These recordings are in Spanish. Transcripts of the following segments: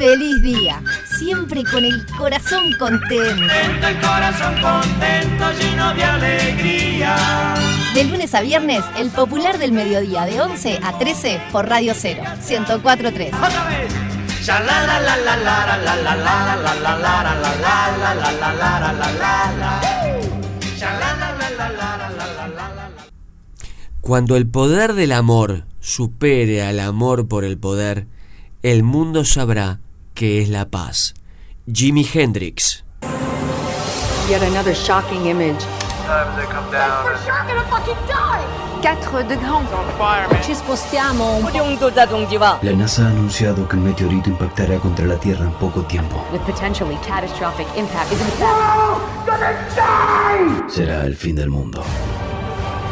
feliz día, siempre con el corazón contento. el corazón contento, lleno de alegría. De lunes a viernes, el popular del mediodía, de 11 a 13 por Radio 0, 1043. Otra vez. Cuando el poder del amor supere al amor por el poder, el mundo sabrá qué es la paz. Jimi Hendrix. Yet another shocking image. Quatre de grand. Ci spostiamo un po'. La NASA ha anunciado que un meteorito impactará contra la Tierra en poco tiempo. With potentially catastrophic impact Será el fin del mundo.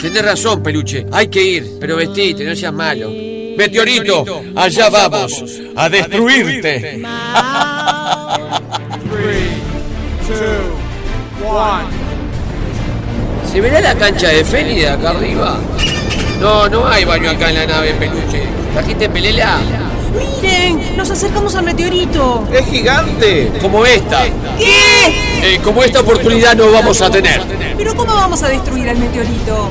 Tenés razón, peluche. Hay que ir, pero vestite, no seas malo. Meteorito, allá vamos a destruirte. ¿Se verá la cancha de Feli de acá arriba? No, no hay baño acá en la nave, peluche. ¿Trajiste pelela? ¡Miren! ¡Nos acercamos al meteorito! ¡Es gigante! Como esta. ¿Qué? Eh, como esta oportunidad no vamos a tener. ¿Pero cómo vamos a destruir el meteorito?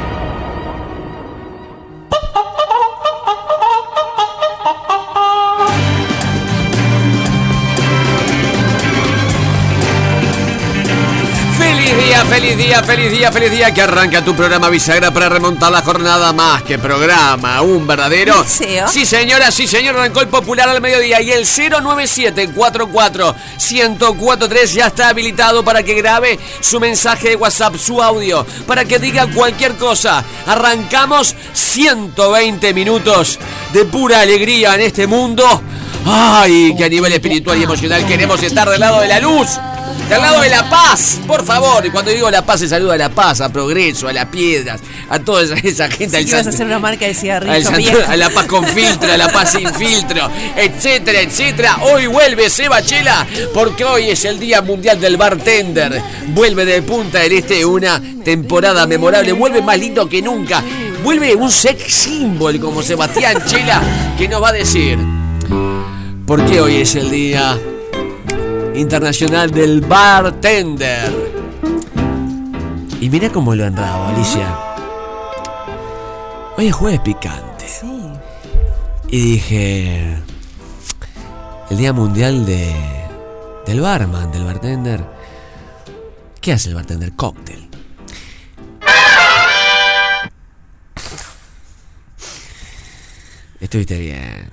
Día, feliz día, feliz día, feliz día que arranca tu programa bisagra para remontar la jornada más que programa, un verdadero. Sí, señora, sí, señor, arrancó el popular al mediodía y el 097-44-1043 ya está habilitado para que grabe su mensaje de WhatsApp, su audio, para que diga cualquier cosa. Arrancamos 120 minutos de pura alegría en este mundo. Ay, que a nivel espiritual y emocional queremos estar del lado de la luz. Del lado de la paz, por favor. Y cuando digo la paz, se saluda a la paz, a progreso, a las piedras, a toda esa, esa gente. al ibas a hacer una marca de al a la paz con filtro, a la paz sin filtro, etcétera, etcétera. Hoy vuelve Seba Chela porque hoy es el Día Mundial del Bartender. Vuelve de Punta del Este una temporada memorable. Vuelve más lindo que nunca. Vuelve un sex symbol como Sebastián Chela que nos va a decir por qué hoy es el Día Internacional del Bartender. Y mira cómo lo enrabo, Alicia. Hoy es jueves picante. Sí. Y dije. El Día Mundial de. del barman, del bartender. ¿Qué hace el bartender? Cóctel. Estuviste bien.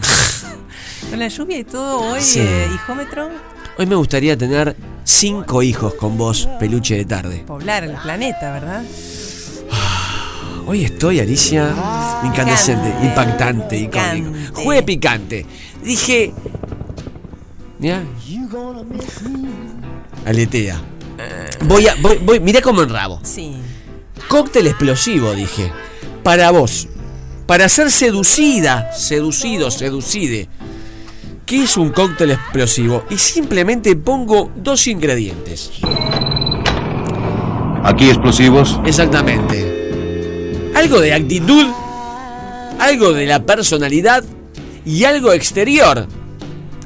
Con la lluvia y todo hoy, Sí. eh, hijómetro, Hoy me gustaría tener cinco hijos con vos, peluche de tarde. poblar el planeta, ¿verdad? Hoy estoy, Alicia, incandescente, Picante. impactante, icónico. Juegue picante. Dije. Mira. Aletea. Voy a. Voy, voy, mirá cómo enrabo. Sí. Cóctel explosivo, dije. Para vos. Para ser seducida, seducido, seducide. ¿Qué es un cóctel explosivo? Y simplemente pongo dos ingredientes. Aquí explosivos. Exactamente. algo de actitud, algo de la personalidad y algo exterior,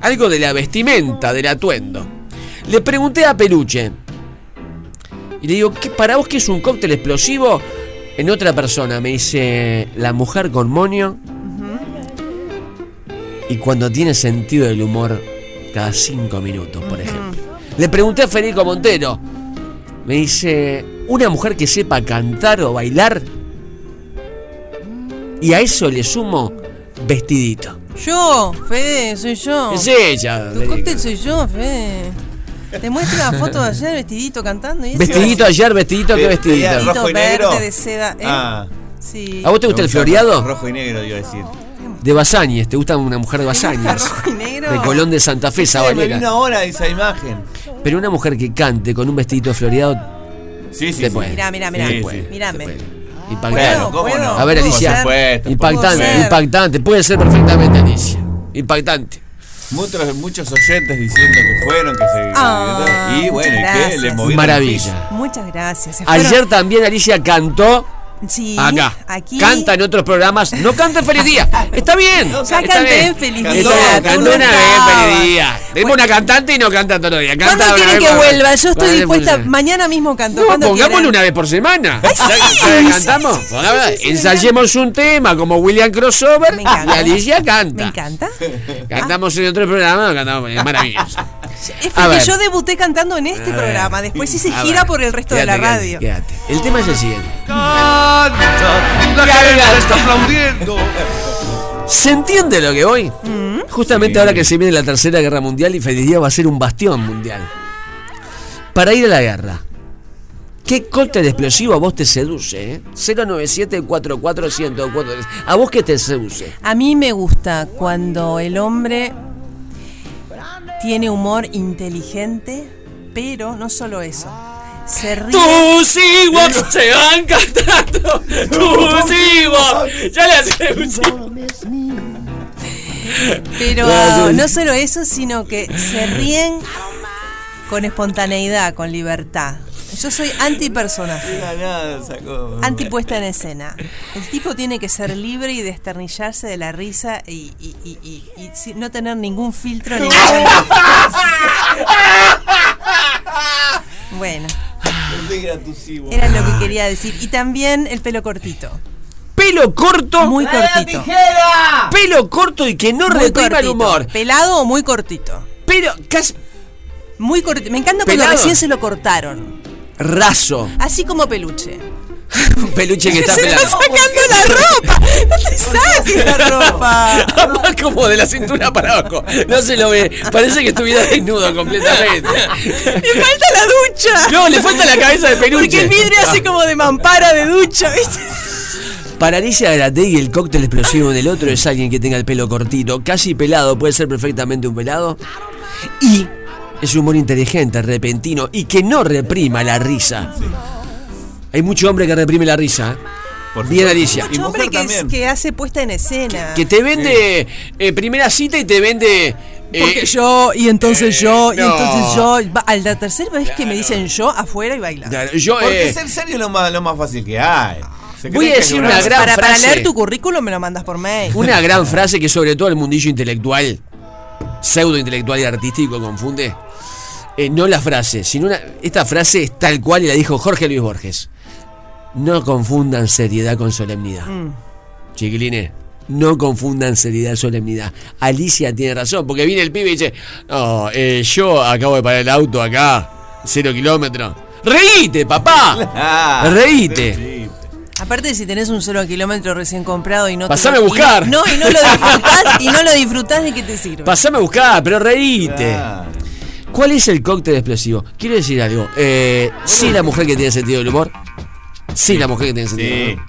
algo de la vestimenta, del atuendo. Le pregunté a Peluche y le digo, ¿qué, ¿para vos qué es un cóctel explosivo? En otra persona me dice, la mujer con moño y cuando tiene sentido del humor cada cinco minutos, por ejemplo. Le pregunté a Federico Montero, me dice, una mujer que sepa cantar o bailar y a eso le sumo vestidito. Yo, Fede, soy yo. Es ella. Tu cóctel soy yo, Fede. Te muestro la foto de ayer vestidito cantando y. Vestidito ayer, vestidito, ¿qué Ve- vestidito? Vestidito rojo y verde negro. de seda. ¿eh? Ah. Sí. ¿A vos te gusta el floreado? Rojo y negro, iba a decir. De Basáñez, ¿te gusta una mujer de Basáñez? De Colón de Santa Fe, Sí, me Sabalera. vino ahora esa imagen. Pero una mujer que cante con un vestidito floreado, Sí, sí. Mirá, mirá, mirá. Impactante. Bueno, ¿cómo ¿Puedo? no? A ver, ¿Puedo Alicia. Supuesto, Impactante, Puedo ser. impactante. Puede ser perfectamente, Alicia. Impactante. Muchos, muchos oyentes diciendo que fueron, que se. Ah, y bueno, ¿y gracias. Le movieron Maravilla. Muchas gracias. Ayer también Alicia cantó Sí, acá. aquí. Canta en otros programas. No canta en Feliz Día. Está bien. Ya está canté bien. en Feliz Día. Cantó una vez en. Feliz Día. Tenemos una cantante y no canta todos los días. ¿Cuándo quieren que vuelva? Yo estoy dispuesta. por- Mañana mismo canto. No, ¿Cuándo pongámosle quieren? una vez por semana. Ay, sí, ¿Sabes sí, qué sí, cantamos? sí, sí, Ensayemos un tema como William Crossover y. Alicia canta. Me encanta. Cantamos en otro programa, cantamos, es maravilloso. Es A porque ver. yo debuté cantando en este A ver. programa. Después hice A gira ver. por el resto de la radio. quédate, quédate. El tema es el siguiente. La gente está aplaudiendo. ¿Se entiende lo que voy? Justamente ahora que se viene la tercera guerra mundial y Feliz Día va a ser un bastión mundial. Para ir a la guerra. ¿Qué cóctel explosivo a vos te seduce? Eh? 097 ¿A vos qué te seduce? A mí me gusta cuando el hombre tiene humor inteligente, pero no solo eso. Se ríe. Tus se van cantando. Tus. Ya le hace Pero no solo eso, sino que se ríen con espontaneidad, con libertad. Yo soy antipersonaje, Nada, nada, sacó. antipuesta en escena. El tipo tiene que ser libre y desternillarse de la risa y, y- y- y- y sin- no tener ningún filtro. ningún- Bueno, era lo que quería decir. Y también el pelo cortito, Pelo corto. muy cortito. Pelo corto y que no Muy reprima el humor. ¿Pelado o muy cortito? Pero casi Muy cortito. Me encanta cuando ¿Pelado? recién se lo cortaron. Raso. Así como peluche. Un peluche que está se está pelado. sacando la ropa. No te saques la ropa. Además, como de la cintura para abajo. No se lo ve. Parece que estuviera desnudo completamente. Le falta la ducha. No, le falta la cabeza de peluche. Porque el vidrio hace como de mampara de ducha, ¿viste? Para Alicia Garategui, el cóctel explosivo del otro es alguien que tenga el pelo cortito, casi pelado, puede ser perfectamente un pelado. Y es un humor inteligente, repentino y que no reprima la risa. Hay mucho hombre que reprime la risa. ¿eh? Por Bien, supuesto. Alicia. Y Mucho hombre mujer que, es- también. que hace puesta en escena. Que te vende eh, primera cita y te vende. eh, Porque yo, y entonces yo, y no. entonces yo. Va- A la tercera vez que me dicen yo afuera y baila. claro, yo, Porque eh, ser serio es lo más, lo más fácil que hay. Voy a decir una gran para, para frase. leer tu currículum me lo mandas por mail. Una gran frase que sobre todo el mundillo intelectual, pseudo intelectual y artístico confunde. Eh, no la frase, sino una, esta frase es tal cual y la dijo Jorge Luis Borges. No confundan seriedad con solemnidad. Chiquilines, no confundan seriedad y solemnidad. Alicia tiene razón, porque viene el pibe y dice, no, eh, yo acabo de parar el auto acá, cero kilómetros. ¡Reíte, papá! ¡Reíte! sí. Aparte si tenés un cero kilómetro recién comprado y no te Pasame lo- a buscar. y no, no, y no lo disfrutás y no lo disfrutás de qué te sirve. Pasame a buscar, pero reíte. Ah. ¿Cuál es el cóctel explosivo? Quiero decir algo. Eh, sí, la mujer que tiene sentido del humor. Sí, la mujer que tiene sentido del humor.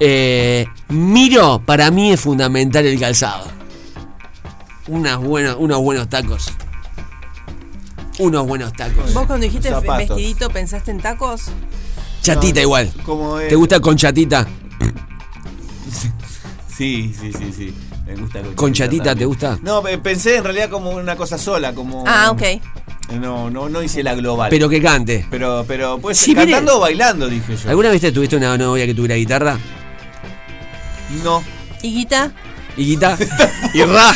Eh, miro, para mí es fundamental el calzado. Unas buenas, unos buenos tacos. Unos buenos tacos. Vos cuando dijiste Zapatos. vestidito pensaste en tacos. Chatita igual. ¿Cómo es? ¿Te gusta con chatita? Sí, sí, sí, sí. Me gusta ¿Con chatita también. te gusta? No, pe- pensé en realidad como una cosa sola, como. Ah, ok. No, no, no hice la global. Pero que cante. pero, pero pues Sí, cantando o bailando, dije yo. ¿Alguna vez te tuviste una novia que tuviera guitarra? No. ¿Higuita? Higuita. y Ra.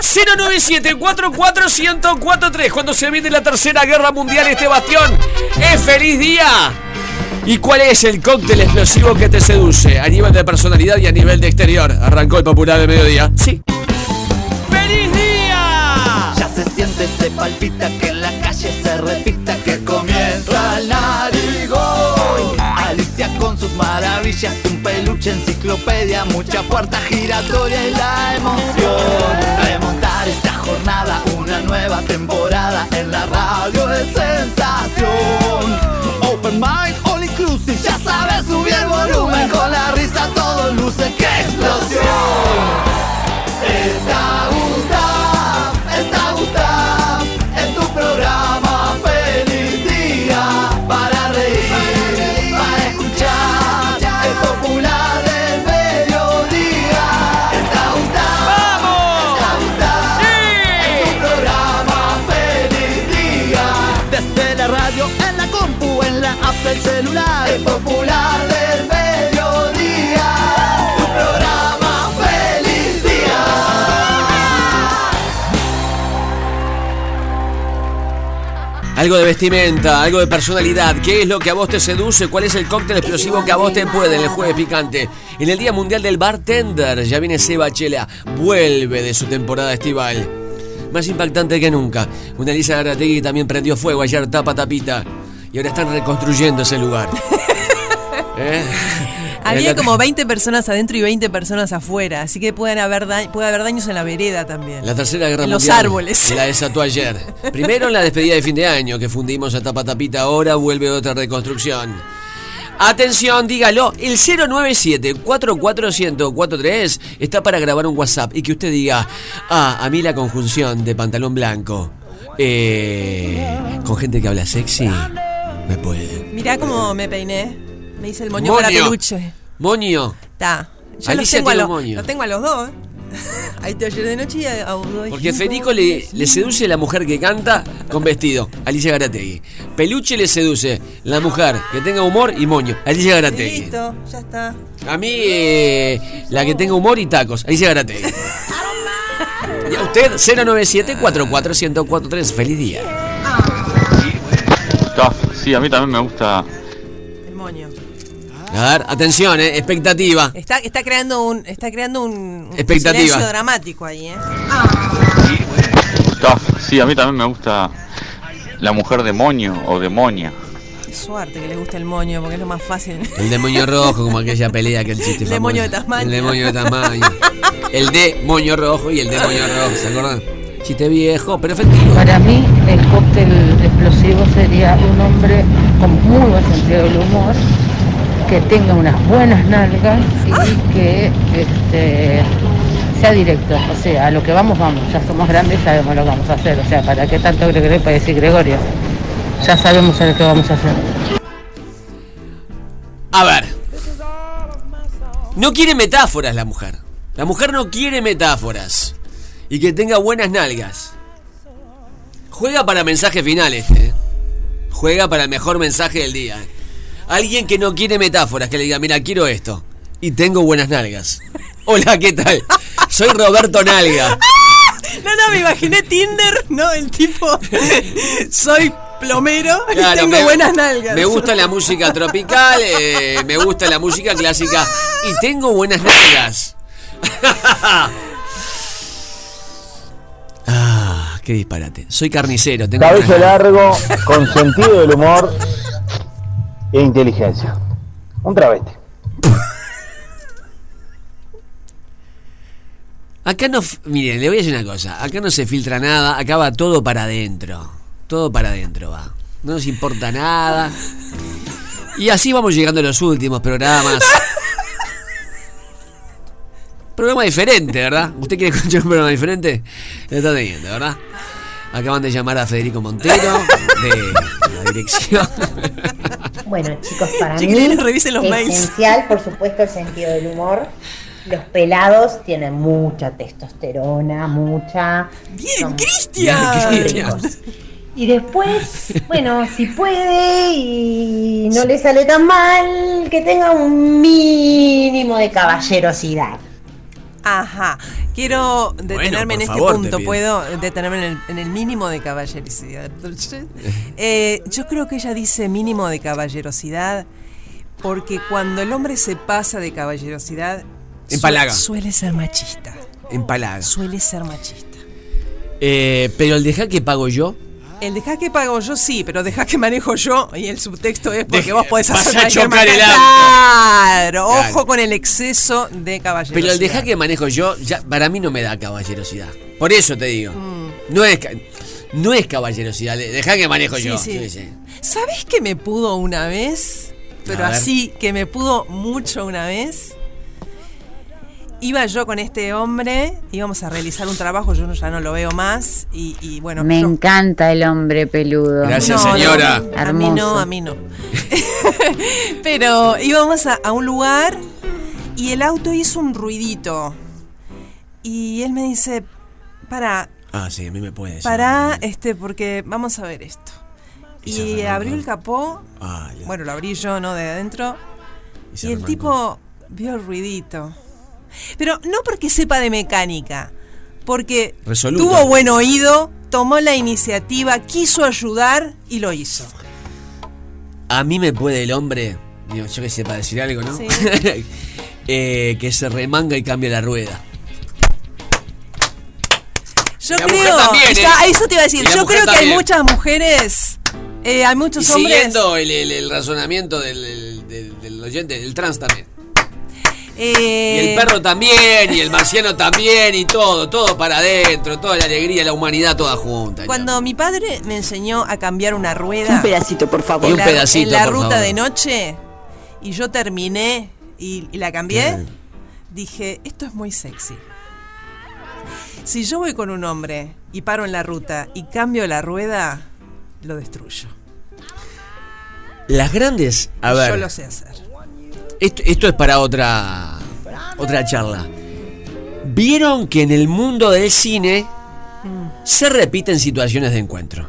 097-44-1043 Cuando se viene la tercera guerra mundial, este bastión es feliz día. ¿Y cuál es el cóctel explosivo que te seduce a nivel de personalidad y a nivel de exterior? Arrancó el popular de mediodía. Sí. ¡Feliz día! Ya se siente, se palpita que en la calle se repita que comienza el narigón. Alicia con sus maravillas, un peluche, enciclopedia, mucha puerta giratoria y la emoción. Remontar esta jornada, una nueva temporada en la radio de sensación. Ya sabes subir el volumen. Con la risa todo luce, ¡qué explosión! Está Gustav, está Gustav, en tu programa. Feliz día para reír, para escuchar. El popular del mediodía. Está Gustav, está Gustav, en tu programa. Feliz día. Desde la radio, en la compu, en la app del celular, popular del mediodía. Tu programa feliz día. Algo de vestimenta, algo de personalidad. ¿Qué es lo que a vos te seduce? ¿Cuál es el cóctel explosivo que a vos te puede en el jueves picante? En el Día Mundial del Bartender, ya viene Seba Chela, vuelve de su temporada estival. Más impactante que nunca. Una Elisa Garategui también prendió fuego ayer tapa tapita. Y ahora están reconstruyendo ese lugar. ¿Eh? Había como 20 personas adentro y 20 personas afuera, así que pueden haber puede haber daños en la vereda también. La tercera guerra En los mundial. árboles. La desató ayer. Primero en la despedida de fin de año que fundimos a tapa tapita, ahora vuelve otra reconstrucción. Atención, dígalo, el 097-44143 está para grabar un WhatsApp y que usted diga, ah, a mí la conjunción de pantalón blanco eh, con gente que habla sexy me puede. Mirá cómo me peiné. Me hice el moño para peluche. Moño. Está. Yo los Alicia tengo, a los, moño. los tengo a los dos. ¿eh? Ahí te ayer de noche y a, a dos. Porque Federico le, le seduce la mujer que canta con vestido, Alicia Garategui. Peluche le seduce la mujer que tenga humor y moño, Alicia Garategui. Listo, ya está. A mí, eh, la que tenga humor y tacos, Alicia Garategui. Y a usted, 097-44143. Feliz día. Está- Sí, a mí también me gusta. El moño. A ver, atención, eh, expectativa. Está, está creando un, está creando un, un Expectativa. dramático ahí, ¿eh? está- Sí, a mí también me gusta la mujer demonio o demonia. Qué suerte que le gusta el moño, porque es lo más fácil. El demonio rojo, como aquella pelea que el chiste El famoso. demonio de Tasmania. El demonio de Tasmania. El demonio rojo y el demonio rojo, ¿se acuerdan? Chiste viejo, pero efectivo. Para mí el cóctel explosivo sería un hombre con muy buen sentido del humor, que tenga unas buenas nalgas y que este, sea directo. O sea, a lo que vamos, vamos. Ya somos grandes y sabemos lo que vamos a hacer. O sea, ¿para qué tanto Gregorio para decir Gregorio? Ya sabemos a lo que vamos a hacer. A ver. No quiere metáforas la mujer. La mujer no quiere metáforas. Y que tenga buenas nalgas. Juega para mensaje final este. ¿eh? Juega para el mejor mensaje del día. ¿eh? Alguien que no quiere metáforas, que le diga, mira, quiero esto. Y tengo buenas nalgas. Hola, ¿qué tal? Soy Roberto Nalga. No, no, me imaginé Tinder, ¿no? El tipo. Soy plomero y Claro, tengo me- buenas nalgas. Me gusta la música tropical, eh, me gusta la música clásica y tengo buenas nalgas. Qué disparate. Soy carnicero, tengo Cabello largo, con sentido del humor e inteligencia. Un travesti. Acá no, miren, le voy a decir una cosa. Acá no se filtra nada, acá va todo para adentro. Todo para adentro va. No nos importa nada. Y así vamos llegando a los últimos programas. Programa diferente, ¿verdad? ¿Usted quiere escuchar un programa diferente? Lo está teniendo, ¿verdad? Acaban de llamar a Federico Montero de la dirección. Bueno, chicos, para mí revisen los mails. esencial, por supuesto, el sentido del humor. Los pelados tienen mucha testosterona, mucha. Bien, Cristian. Y después, bueno, si puede y no le sale tan mal, que tenga un mínimo de caballerosidad. Ajá. Quiero detenerme en este favor, punto. ¿Puedo detenerme en el, en el mínimo de caballerosidad? Eh, yo creo que ella dice mínimo de caballerosidad porque cuando el hombre se pasa de caballerosidad su- suele ser machista. Empalaga. Suele ser machista. Eh, pero el deja que pago yo. El deja que pago yo sí, pero deja que manejo yo y el subtexto es porque vos podés vas hacer a chocar el auto. Claro, ojo Claro. con el exceso de caballerosidad. Pero el deja que manejo yo, ya para mí no me da caballerosidad. Por eso te digo. Mm. No es no es caballerosidad. Deja que manejo Sí, yo. sí. Sí, sí. ¿Sabés que me pudo una vez? Pero así, que me pudo mucho una vez. Iba yo con este hombre, íbamos a realizar un trabajo, yo no- ya no lo veo más. Y, y bueno, Me yo- encanta el hombre peludo. Gracias, No, no, señora. a mí no, a mí no. Pero íbamos a, a un lugar y el auto hizo un ruidito. Y él me dice, para, Ah, sí, a mí me puede decir. para, este, porque vamos a ver esto. Y abrió el capó, Ah, ya. bueno, lo abrí yo, ¿no? De adentro. Y el tipo vio el ruidito. Pero no porque sepa de mecánica, porque Resoluta. tuvo buen oído, tomó la iniciativa, quiso ayudar y lo hizo. A mí me puede el hombre, digo, yo que sé, para decir algo, ¿no? Sí. Eh, que se remanga y cambia la rueda. Yo la creo, también, ¿eh? ya, eso te iba a decir, yo creo que hay muchas mujeres, eh, hay muchos Y hombres. siguiendo el, el- el razonamiento del, del- del- del oyente, del trans también. Eh, Y el perro también, y el marciano también, y todo, todo para adentro, toda la alegría, la humanidad toda junta. Cuando mi padre me enseñó a cambiar una rueda. Un pedacito, por favor. En Un la, pedacito, en la por ruta favor. de noche. Y yo terminé y, y la cambié. Dije, esto es muy sexy. Si yo voy con un hombre y paro en la ruta y cambio la rueda, lo destruyo. Las grandes, a Yo ver, lo sé hacer. Esto, esto es para otra, otra charla. ¿Vieron que en el mundo del cine se repiten situaciones de encuentro?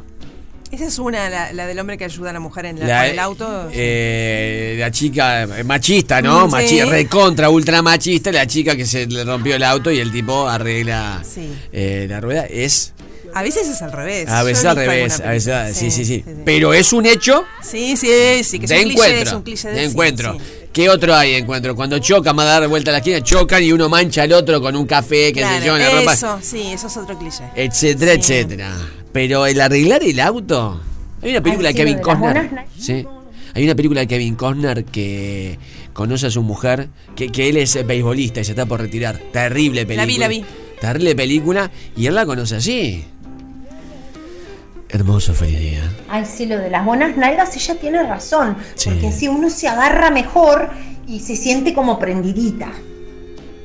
Esa es una, la, la del hombre que ayuda a la mujer en la- La, el auto. eh, la chica eh, machista, ¿no? Mm, Machi- sí. recontra, ultra machista, la chica que se le rompió el auto y el tipo arregla Sí. eh, la rueda. Es A veces es al revés. a veces al revés, a veces, sí, sí, sí, Pero es un hecho Sí, sí, sí, que es de un cliché, encuentro. es un cliché de encuentro. ¿Qué otro hay encuentro? Cuando chocan, va a dar vuelta a la esquina, chocan y uno mancha al otro con un café, qué sé Claro, yo, en la ropa, eso, sí, eso es otro cliché. etcétera, etcétera. Pero el arreglar el auto. Hay una película Ay, de sí, Kevin de las Costner. Sí. Hay una película de Kevin Costner que conoce a su mujer, que, que él es beisbolista y se está por retirar. Terrible película. La vi, la vi. Terrible película y él la conoce así. Hermoso, feliz día. Ay, sí, lo de las buenas nalgas, ella tiene razón. Sí. Porque así uno se agarra mejor y se siente como prendidita.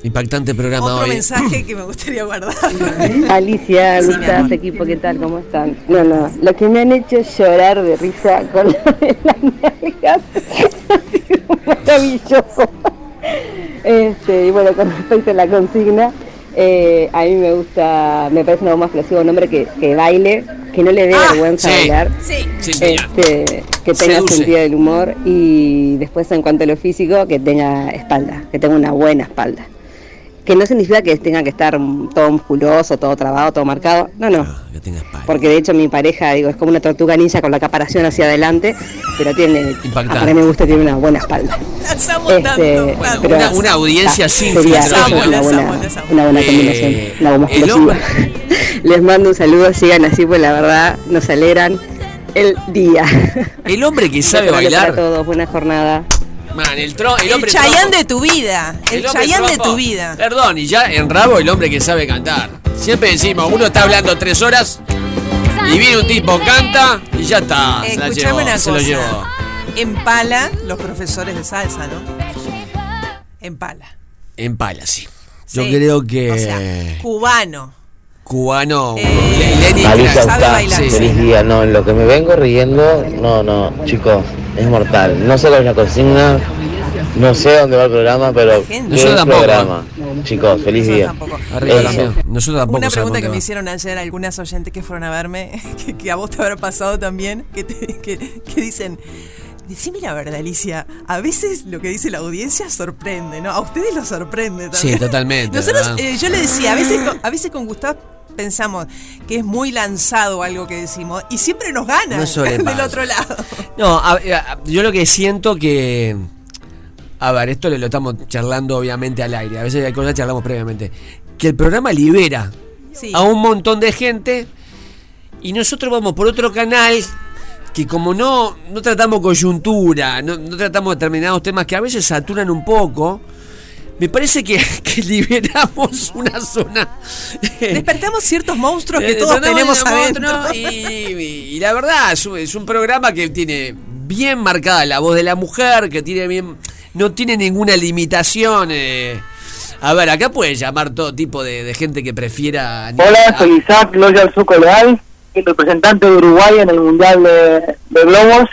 Impactante programa Otro hoy. mensaje que me gustaría guardar. Alicia, Sí, Lucas, amor. equipo, ¿qué tal? ¿Cómo están? No, no, lo que me han hecho llorar de risa con lo de las nalgas ha sido maravilloso. Este, y bueno, con respecto a la consigna, eh, a mí me gusta, me parece una más explosiva un hombre que, que baile, que no le dé vergüenza sí. bailar. Sí. Sí, señor. Este, que tenga Seduce. sentido del humor y después en cuanto a lo físico que tenga espalda, que tenga una buena espalda. Que no significa que tenga que estar todo musculoso, todo trabado, todo marcado. No, no. Que tenga espalda. Porque de hecho mi pareja, digo, es como una tortuga ninja con la caparación hacia adelante, pero tiene, Impactante. a mí me gusta, tiene una buena espalda. Este, tanto. tanto. pero- Una, una audiencia Ah, sin sería una buena, amo, una buena Eh, combinación, una bomba el explosiva. hombre- Les mando un saludo, sigan así, pues la verdad nos alegran el día. El hombre que sabe Para bailar. todos, buena jornada. Man, el, el El Chayán de tu vida. El, hombre Chayán de tu vida. Perdón, y ya en rabo el hombre que sabe cantar. Siempre decimos, uno está hablando tres horas y viene un tipo, canta y ya está. se la Escuchame llevó, una se lo llevó. cosa. En pala, los profesores de salsa, ¿no? En pala. En pala, sí. Yo Sí. creo que O sea, cubano. cubano, Eh, Le- Lenny Alicia Kravitz. sabe bailar, Sí, feliz sí. día, no, en lo que me vengo riendo, no, no, chicos, es mortal. No solo es la consigna, No sé dónde va el programa, pero gente. ¿qué Nosotros tampoco. programa? Chicos, feliz día. Arriba también. Nosotros tampoco Una pregunta que me hicieron ayer algunas oyentes que fueron a verme, que, que a vos te habrá pasado también, que, te- que, que dicen, decime la verdad, Alicia, a veces lo que dice la audiencia sorprende, ¿no? A ustedes lo sorprende también. Sí, totalmente, Nosotros, eh, yo le decía, a veces, con, a veces con Gustavo pensamos que es muy lanzado algo que decimos y siempre nos ganan No del otro lado. No, a- a- yo lo que siento que. A ver, esto lo estamos charlando obviamente al aire. A veces hay cosas que charlamos previamente. Que el programa libera Sí. a un montón de gente y nosotros vamos por otro canal que como no, no tratamos coyuntura, no, no tratamos determinados temas que a veces saturan un poco, me parece que, que liberamos una zona. Despertamos ciertos monstruos que Eh, todos tenemos adentro. Y, y- y la verdad, es un, es un programa que tiene bien marcada la voz de la mujer, que tiene bien. No tiene ninguna limitación. eh. A ver, acá puede llamar todo tipo de, de gente que prefiera. Hola, soy Isaac Loyal Zuco Leal, soy representante de Uruguay en el Mundial de, de Globos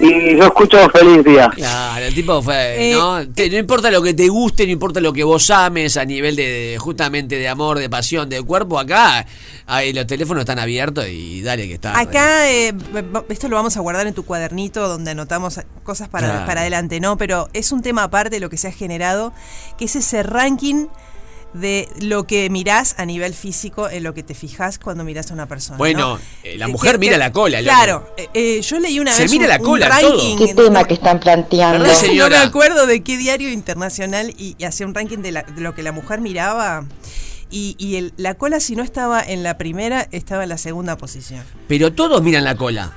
y yo escucho Feliz Día. Claro, el tipo fue, Eh, ¿no? Te- no importa lo que te guste, no importa lo que vos ames a nivel de, de- justamente de amor, de pasión, de cuerpo, acá ahí los teléfonos están abiertos y dale que está. Acá, eh, esto lo vamos a guardar en tu cuadernito donde anotamos cosas para, Claro. para adelante, ¿no? Pero es un tema aparte de lo que se ha generado, que es ese ranking de lo que mirás a nivel físico, en lo que te fijas cuando mirás a una persona. Bueno, ¿no? eh, la Eh, mujer que- mira que- la cola. Claro, eh, eh, yo leí una Se vez mira un, la un cola, ranking. todo. ¿Qué tema que están planteando? ¿Verdad, No me acuerdo de qué diario internacional y, y hacía un ranking de, la- de lo que la mujer miraba. Y, y el- la cola, si no estaba en la primera, estaba en la segunda posición. Pero todos miran la cola.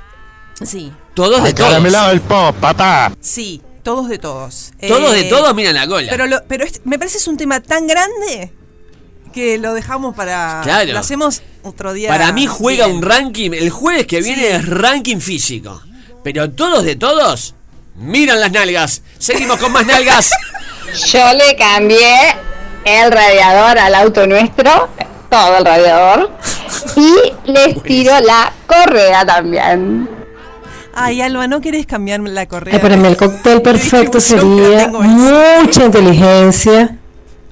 Sí. Todos de todos. el pop, papá. Sí, todos de todos. Todos de Eh, todos miran la cola. Pero, lo- pero me parece es un tema tan grande que lo dejamos para. Claro. Lo hacemos otro día. Para mí juega bien. un ranking. El jueves que viene Sí. es ranking físico. Pero todos de todos miran las nalgas. Seguimos con más nalgas. Yo le cambié el radiador al auto nuestro, todo el radiador, y les tiro la correa también. Ay, Alba, ¿no querés cambiar la correa? Ay, para mí el cóctel perfecto sería mucha inteligencia,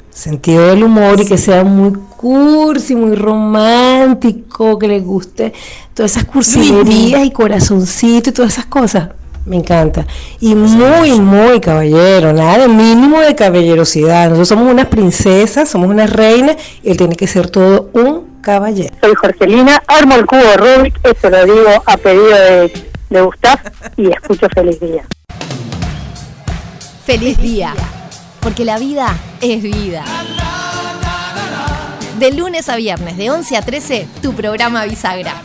sentido del humor y que sea muy cursi, muy romántico, que les guste todas esas cursilerías y corazoncito y todas esas cosas. Me encanta. Y muy, muy caballero, nada de mínimo de caballerosidad. Nosotros somos unas princesas, somos unas reinas y él tiene que ser todo un caballero. Soy Jorgelina, armo el cubo de Rubik, eso lo digo a pedido de, de Gustav y escucho Feliz Día. Feliz día, porque la vida es vida. De lunes a viernes, de 11 a 13, tu programa Bisagra.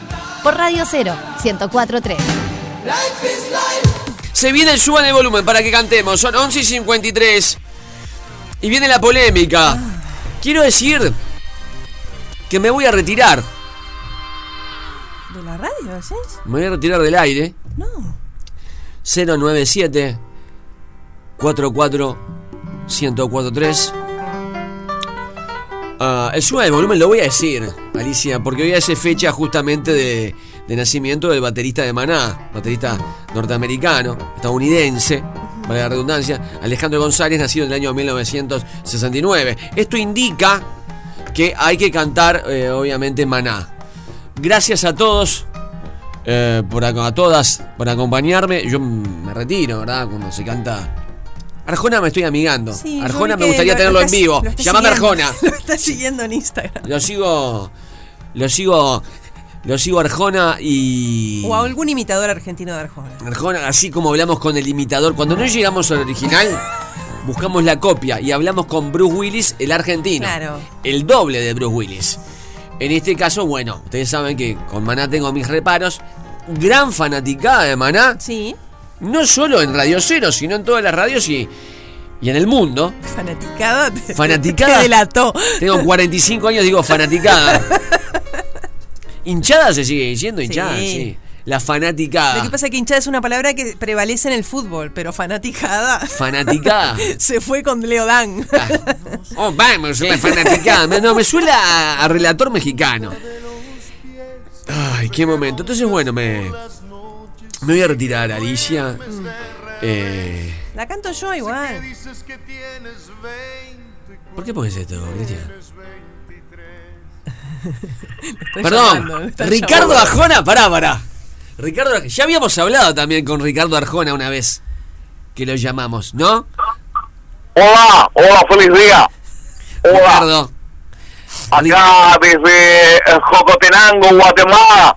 Por Radio 0, 1043. Se viene el suban el volumen para que cantemos. Son 11 y 53. Y viene la polémica. Quiero decir que me voy a retirar. ¿De la radio, decís? Me voy a retirar del aire. No. 097 44 1043 Ah, el suba del volumen lo voy a decir, Alicia, porque hoy hace fecha justamente de, de nacimiento del baterista de Maná, baterista norteamericano, estadounidense, para la redundancia, Alejandro González, nacido en el año 1969. Esto indica que hay que cantar, eh, obviamente, Maná. Gracias a todos, eh, por a todas, por acompañarme. Yo me retiro, ¿verdad? Cuando se canta. Arjona me estoy amigando. Sí, Arjona me gustaría lo- tenerlo lo en vivo. siguiendo. Arjona. Lo estás siguiendo en Instagram. Lo sigo. Lo sigo. Lo sigo Arjona y. O a algún imitador argentino de Arjona. Arjona, así como hablamos con el imitador. Cuando no llegamos al original, buscamos la copia y hablamos con Bruce Willis, el argentino. Claro. El doble de Bruce Willis. En este caso, bueno, ustedes saben que con Maná tengo mis reparos. Gran fanaticada de Maná. Sí. No solo en Radio Cero, sino en todas las radios y, y en el mundo. Fanaticada. te- Fanaticada. Te delató. Tengo 45 años, digo fanaticada. hinchada se sigue diciendo, hinchada, Sí. sí. La fanaticada. Lo que pasa es que hinchada es una palabra que prevalece en el fútbol, pero fanaticada. Fanaticada. Se fue con Leo Dan. Oh, vamos, la fanaticada. No, me suena a, a relator mexicano. Ay, qué momento. Entonces, bueno, me, me voy a retirar, Alicia. Eh, La canto yo igual. ¿Por qué pones esto, Cristian? Perdón, llamando, Ricardo llamando. Arjona, pará, pará. Ricardo, Arjona- ya habíamos hablado también con Ricardo Arjona una vez que lo llamamos, ¿no? Hola, hola, feliz día. Hola. Ricardo. Acá desde eh, Jocotenango, Guatemala.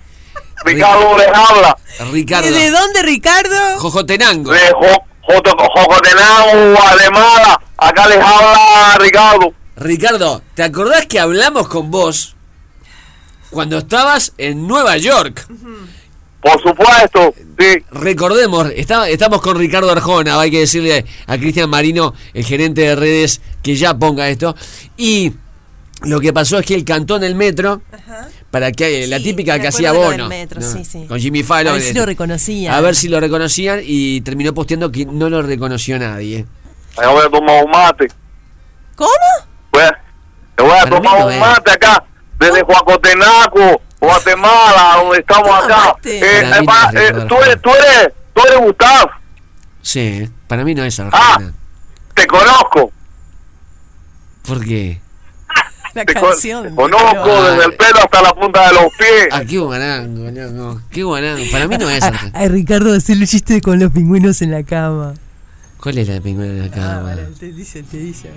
Ricardo les habla. Ricardo. ¿Y de dónde, Ricardo? Jojotenango. De Jo- Jocotenango, Guatemala. Acá les habla Ricardo. Ricardo, ¿te acordás que hablamos con vos cuando estabas en Nueva York? Por supuesto, sí. Recordemos, está- estamos con Ricardo Arjona, hay que decirle a Cristian Marino, el gerente de redes, que ya ponga esto. Y lo que pasó es que él cantó en el metro, para que la típica que hacía Bono, del metro, ¿no? sí, sí. con Jimmy Fallon. A ver si eh, lo reconocían. A ver si lo reconocían y terminó posteando que no lo reconoció nadie. Me voy a tomar un mate. ¿Cómo? A- me voy a tomar un mate acá, desde Jocotenaco, Guatemala, donde estamos acá. Eh, eh, no eh, tú, eres, tú, eres, tú eres Gustavo, Sí, para mí no es Ah. Arjona. te conozco. ¿Por qué? La Te, con- canción. te conozco desde el pelo hasta la punta de los pies. Ah, qué guanango, loco, qué guanango. Para mí no es Arjona. Ay, Ricardo, hacer el chiste con los pingüinos en la cama. ¿Cuál es la pingüina de la cámara? Te dice, te dice.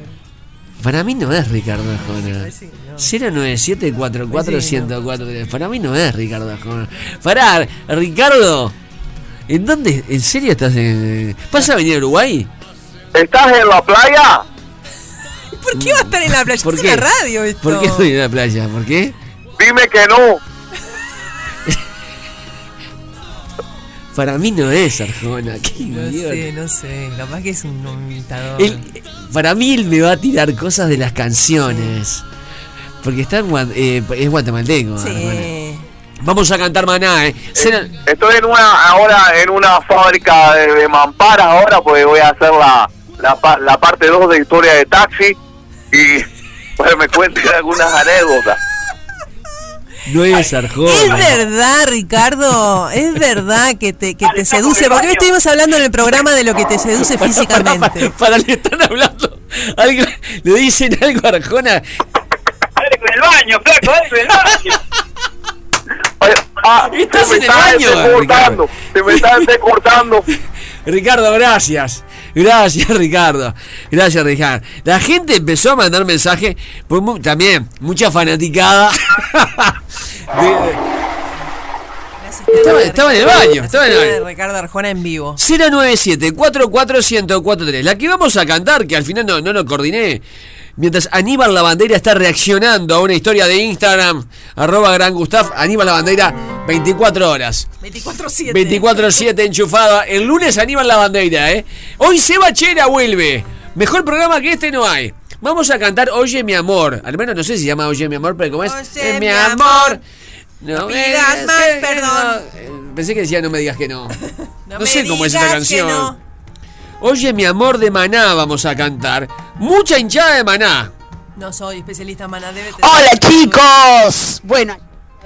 Para mí no es Ricardo Arjona. Parece que no. 097441043. Para mí no es Ricardo Arjona. Pará, Ricardo. ¿En dónde? ¿En serio estás en.? ¿Vas a venir a Uruguay? ¿Estás en la playa? ¿Por qué va a estar en la playa? ¿Por es qué? radio esto. ¿Por qué estoy en la playa? ¿Por qué? Dime que no. Para mí no es Arjona. Qué No idiota. sé, no sé. Capaz que es un imitador. Él- para mí él me va a tirar cosas de las canciones. Porque está en eh, es guatemalteco. Arjona. Sí. Vamos a cantar maná, ¿eh? Estoy en una ahora en una fábrica de, de mamparas ahora, pues voy a hacer la, la, pa- la parte 2 de historia de taxi y pues me cuenten algunas anécdotas. No es Arjona. Es verdad, Ricardo, es verdad que te, que te seduce. Porque hoy estuvimos hablando en el programa de lo que te seduce físicamente. Para, le están hablando. Algo, le dicen algo a Arjona. en el baño, flaco, en el baño. Ah, Estás en el baño, se me está entrecortando. Ricardo, gracias. Gracias, Ricardo. Gracias, Ricardo. La gente empezó a mandar mensajes. Pues mu- también, mucha fanaticada. De- de- Estaba, estaba en el baño. Estaba en el baño. Ricardo Arjona en vivo. 097 44143 La que vamos a cantar, que al final no, no lo coordiné. Mientras Aníbal Lavandera está reaccionando a una historia de Instagram, arroba Gran Gustaf, Aníbal Lavandera, 24 horas. 24-7. 24-7 enchufada. El lunes Aníbal Lavandera, ¿eh? Hoy Seba Chera vuelve. Mejor programa que este no hay. Vamos a cantar Oye mi amor. Al menos no sé si se llama Oye mi amor, pero como es Oye, "Eh, mi amor, amor. No no me pidas digas más que perdón. no. Eh, Pensé que decía no me digas que no. No, me sé cómo es que canción. Oye mi amor de Maná vamos a cantar. Mucha hinchada de Maná. No soy especialista en maná, debe tener- Hola chicos. Bueno,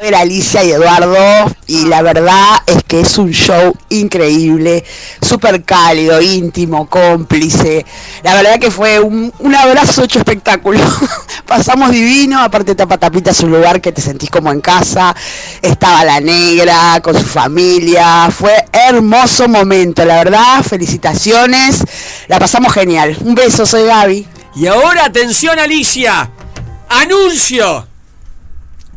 ver Alicia y Eduardo y la verdad es que es un show increíble, súper cálido, íntimo, cómplice. La verdad que fue un, un abrazo hecho espectáculo. Pasamos divino, aparte tapa tapita es un lugar que te sentís como en casa. Estaba la negra con su familia. Fue hermoso momento, la verdad. Felicitaciones. La pasamos genial. Un beso, soy Gaby. Y ahora atención Alicia. Anuncio.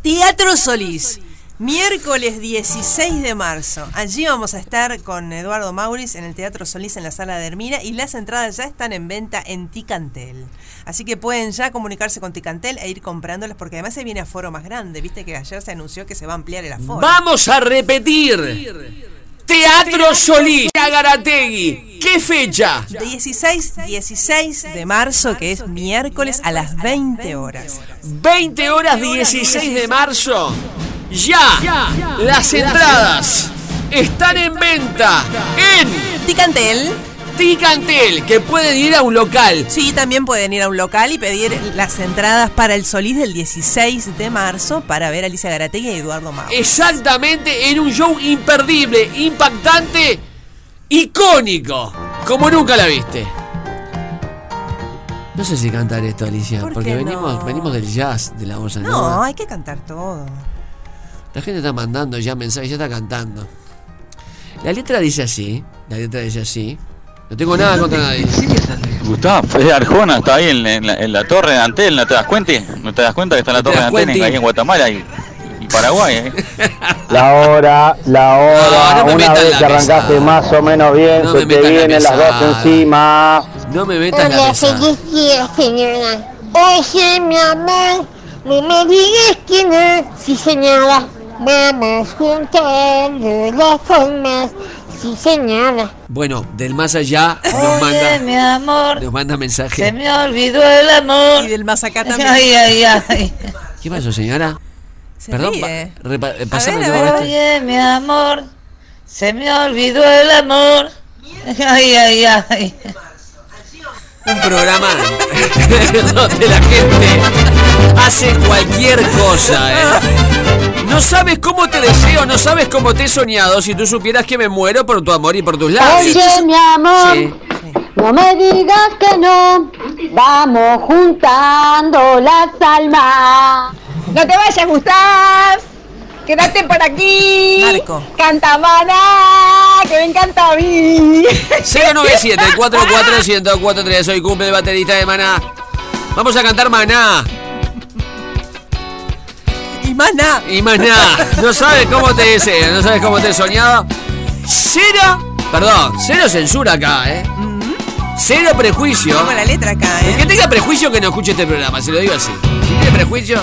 Teatro Solís. Miércoles 16 de marzo. Allí vamos a estar con Eduardo Mauris en el Teatro Solís en la sala de Hermina y las entradas ya están en venta en Ticantel. Así que pueden ya comunicarse con Ticantel e ir comprándolas porque además se viene aforo más grande. Viste que ayer se anunció que se va a ampliar el aforo. Vamos a repetir. Teatro Solís, Agarategui. ¿Qué fecha? 16, 16 de marzo, que es miércoles a las 20 horas. 20 horas 16 de marzo. Ya. Las entradas están en venta en Ticantel. Ticantel, que pueden ir a un local. Sí, también pueden ir a un local y pedir las entradas para el Solís del 16 de marzo para ver a Alicia Garategui y Eduardo Mau. Exactamente en un show imperdible, impactante, icónico. como nunca la viste. No sé si cantar esto, Alicia, ¿Por porque venimos, no? venimos del jazz, de la bossa No, hay que cantar todo. La gente está mandando ya mensajes, ya está cantando. La letra dice así, la letra dice así. No tengo nada contra nadie. Gustavo, es Arjona, está ahí en, en la, en la torre de Antel, ¿no te das cuenta? ¿No te das cuenta que está en la ¿No te torre de Antel ahí en Guatemala y, y Paraguay? ¿eh? La hora, la hora, No, no me una vez la que arrancaste más o menos bien, No se me te la vienen las dos encima. No me metas la Hola, mesa. feliz día, señora. Oye, mi amor, no me digas que no. Sí, señora. Vamos juntando las formas. Sí, señora. Bueno, del más allá nos Oye, manda, mi amor, nos manda mensaje. se me olvidó el amor. Y del más acá también. Ay, ay, ay. ¿Qué pasó, señora? Se Perdón, ríe. pa- repa- eh, pasame ver. este. Oye, mi amor, se me olvidó el amor. Ay, ay, ay. Un programa donde la gente hace cualquier cosa, ¿eh? No sabes cómo te deseo, no sabes cómo te he soñado. Si tú supieras que me muero por tu amor y por tus labios. Oye, mi amor, Sí. no me digas que no. Vamos juntando las almas. No te vayas, Gustav. Quédate por aquí. Marco. Canta Maná, que me encanta a mí. 097 44 1043 Hoy cumple el baterista de Maná. Vamos a cantar Maná. Y más nada. Y Maná. No sabes cómo te deseo, no sabes cómo te he soñado. Cero, perdón, cero censura acá, ¿eh? Cero prejuicio. Tengo la letra acá, El que ¿eh? tenga prejuicio que no escuche este programa, se lo digo así. Si tiene prejuicio,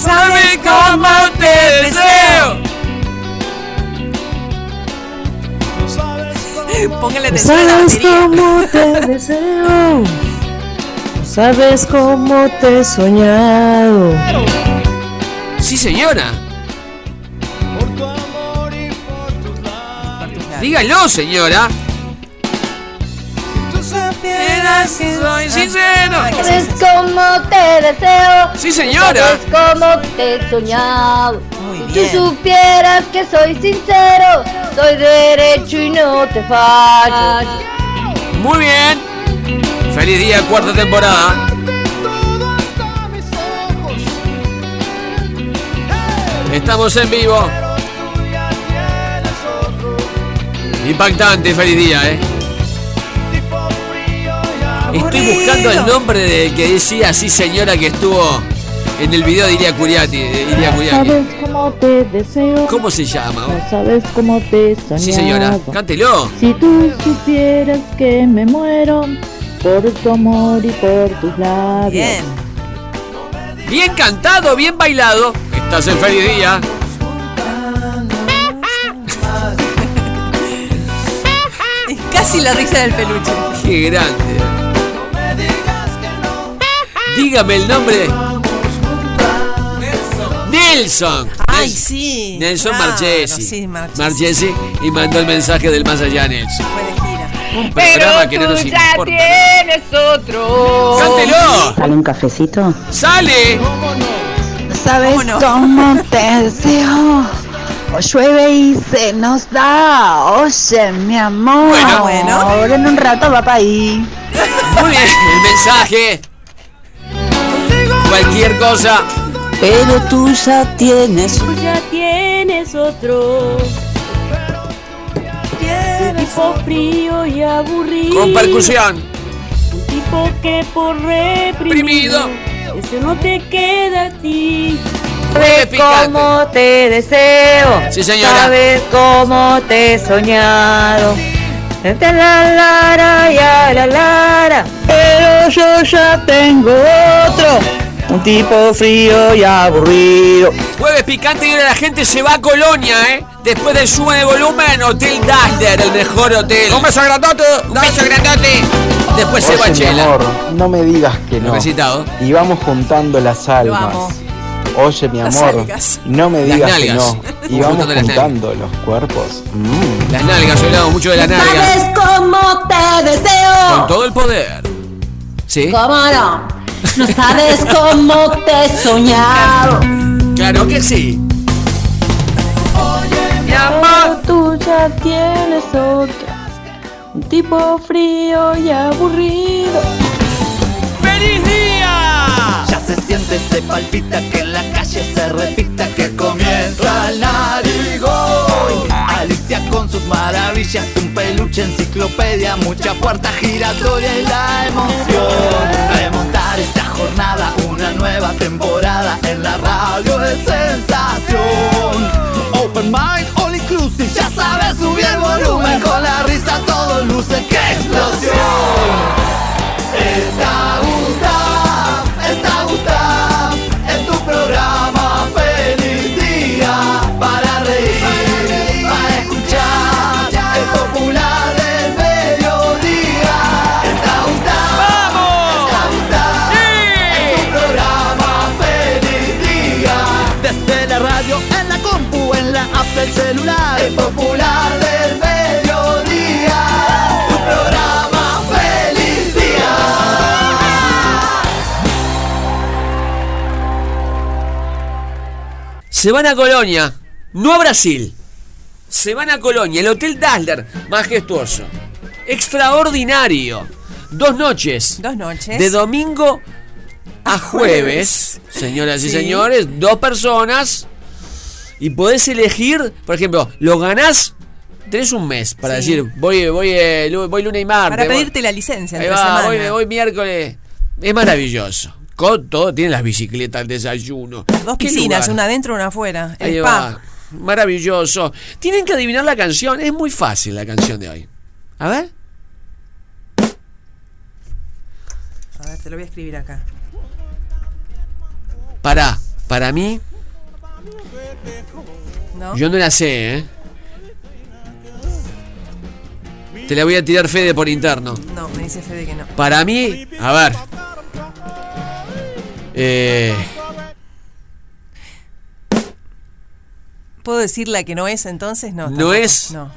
¿Sabes cómo te deseo? Póngale atención a la ¿Sabes batería. cómo te deseo? ¿Sabes cómo te he soñado? Sí señora. Dígalo, señora. Soy sincero. ¿Sabes cómo te deseo? Sí, señora. ¿Sabes cómo te he soñado? Muy Si tú supieras que soy sincero, soy derecho y no te fallo. Muy bien. Feliz día, cuarta temporada. Estamos en vivo. Impactante, feliz día, eh. Estoy buscando el nombre del que decía sí señora que estuvo en el video de Iria Curiati. de Iria Curiati. ¿Sabes cómo te deseo? ¿Cómo se llama? No sabes cómo te he soñado. Sí señora, cántelo. Si tú supieras que me muero por tu amor y por tus labios. Bien. Bien cantado, bien bailado. Estás en feliz día. Es casi la risa del peluche. Qué grande. Dígame el nombre. Nelson. Ay, Nelson. sí. Nelson claro, Marchesi. Sí, Marchesi. Marchesi y mandó el mensaje del más allá Nelson. Un programa que no nos ya importa. tienes otro. ¡Cántelo! ¿Sale un cafecito? ¡Sale! ¿Sabes ¿Cómo no? cómo te deseo? O llueve y se nos da. Oye, mi amor. Bueno. Bueno. Ahora en un rato va para ahí. Muy bien, el mensaje. Cualquier cosa. Pero tú ya tienes. Tú ya tienes otro. Un tipo frío y aburrido. Con percusión. Un tipo que por reprimido. Primido. Ese no te queda a ti. Picante. cómo te deseo. Sí, señora. Sabes cómo te he soñado. La la lara, ya la lara. Pero yo ya tengo otro. Un tipo frío y aburrido. Jueves picante y ahora la gente se va a Colonia, ¿eh? Después del sube de volumen, Hotel Dazzler, el mejor hotel. Un beso grandote. Un beso grandote. Después se va Oye, mi Chela. amor, no me digas que no. Recitado. Y vamos juntando las almas. Oye, mi Las amor, algas. no me Las digas que nalgas. no. Y vamos juntando los cuerpos. Mm. Las nalgas, hoy hablamos mucho de las nalgas. ¿Sabes cómo te deseo? Con todo el poder. ¿Sí? ¿Cómo no? No sabes cómo te he soñado. Claro que sí. Mi amor, tú ya tienes otro. Un tipo frío y aburrido. ¡Feliz día! Ya se siente, se palpita que en la calle se repita que comienza el narigón. Alicia con sus maravillas, un peluche, enciclopedia, mucha puerta giratoria y la emoción. Remontar esta jornada, una nueva temporada en la radio de sensación. Open mind, all inclusive, ya sabes, subir el volumen con la ¡qué explosión! Está Gustav, está Gustav, en tu programa feliz día para reír, para escuchar el popular del mediodía. Está Gustav, está Gustav, en tu programa feliz día. Desde la radio, en la compu, en la app del celular, el popular Se van a Colonia, no a Brasil. Se van a Colonia, el Hotel Dazzler, majestuoso. Extraordinario. Dos noches. Dos noches. De domingo a jueves, señoras y señores, dos personas. Y podés elegir, por ejemplo, lo ganás, tenés un mes para Sí. decir, voy, voy, eh, voy lunes y martes. Para voy- pedirte la licencia entre va, semana. voy, voy miércoles. Es maravilloso. Con todo, tiene las bicicletas, el desayuno. Dos ¿Qué piscinas, lugar? una adentro, una afuera. El Ahí spa. va. Maravilloso. Tienen que adivinar la canción. Es muy fácil la canción de hoy. A ver. A ver, te lo voy a escribir acá. Para. Para mí, ¿No? yo no la sé, ¿eh? Te la voy a tirar Fede por interno. No, me dice Fede que no. Para mí, a ver. Eh, ¿Puedo decir la que no es entonces? No. ¿No tampoco. es? No.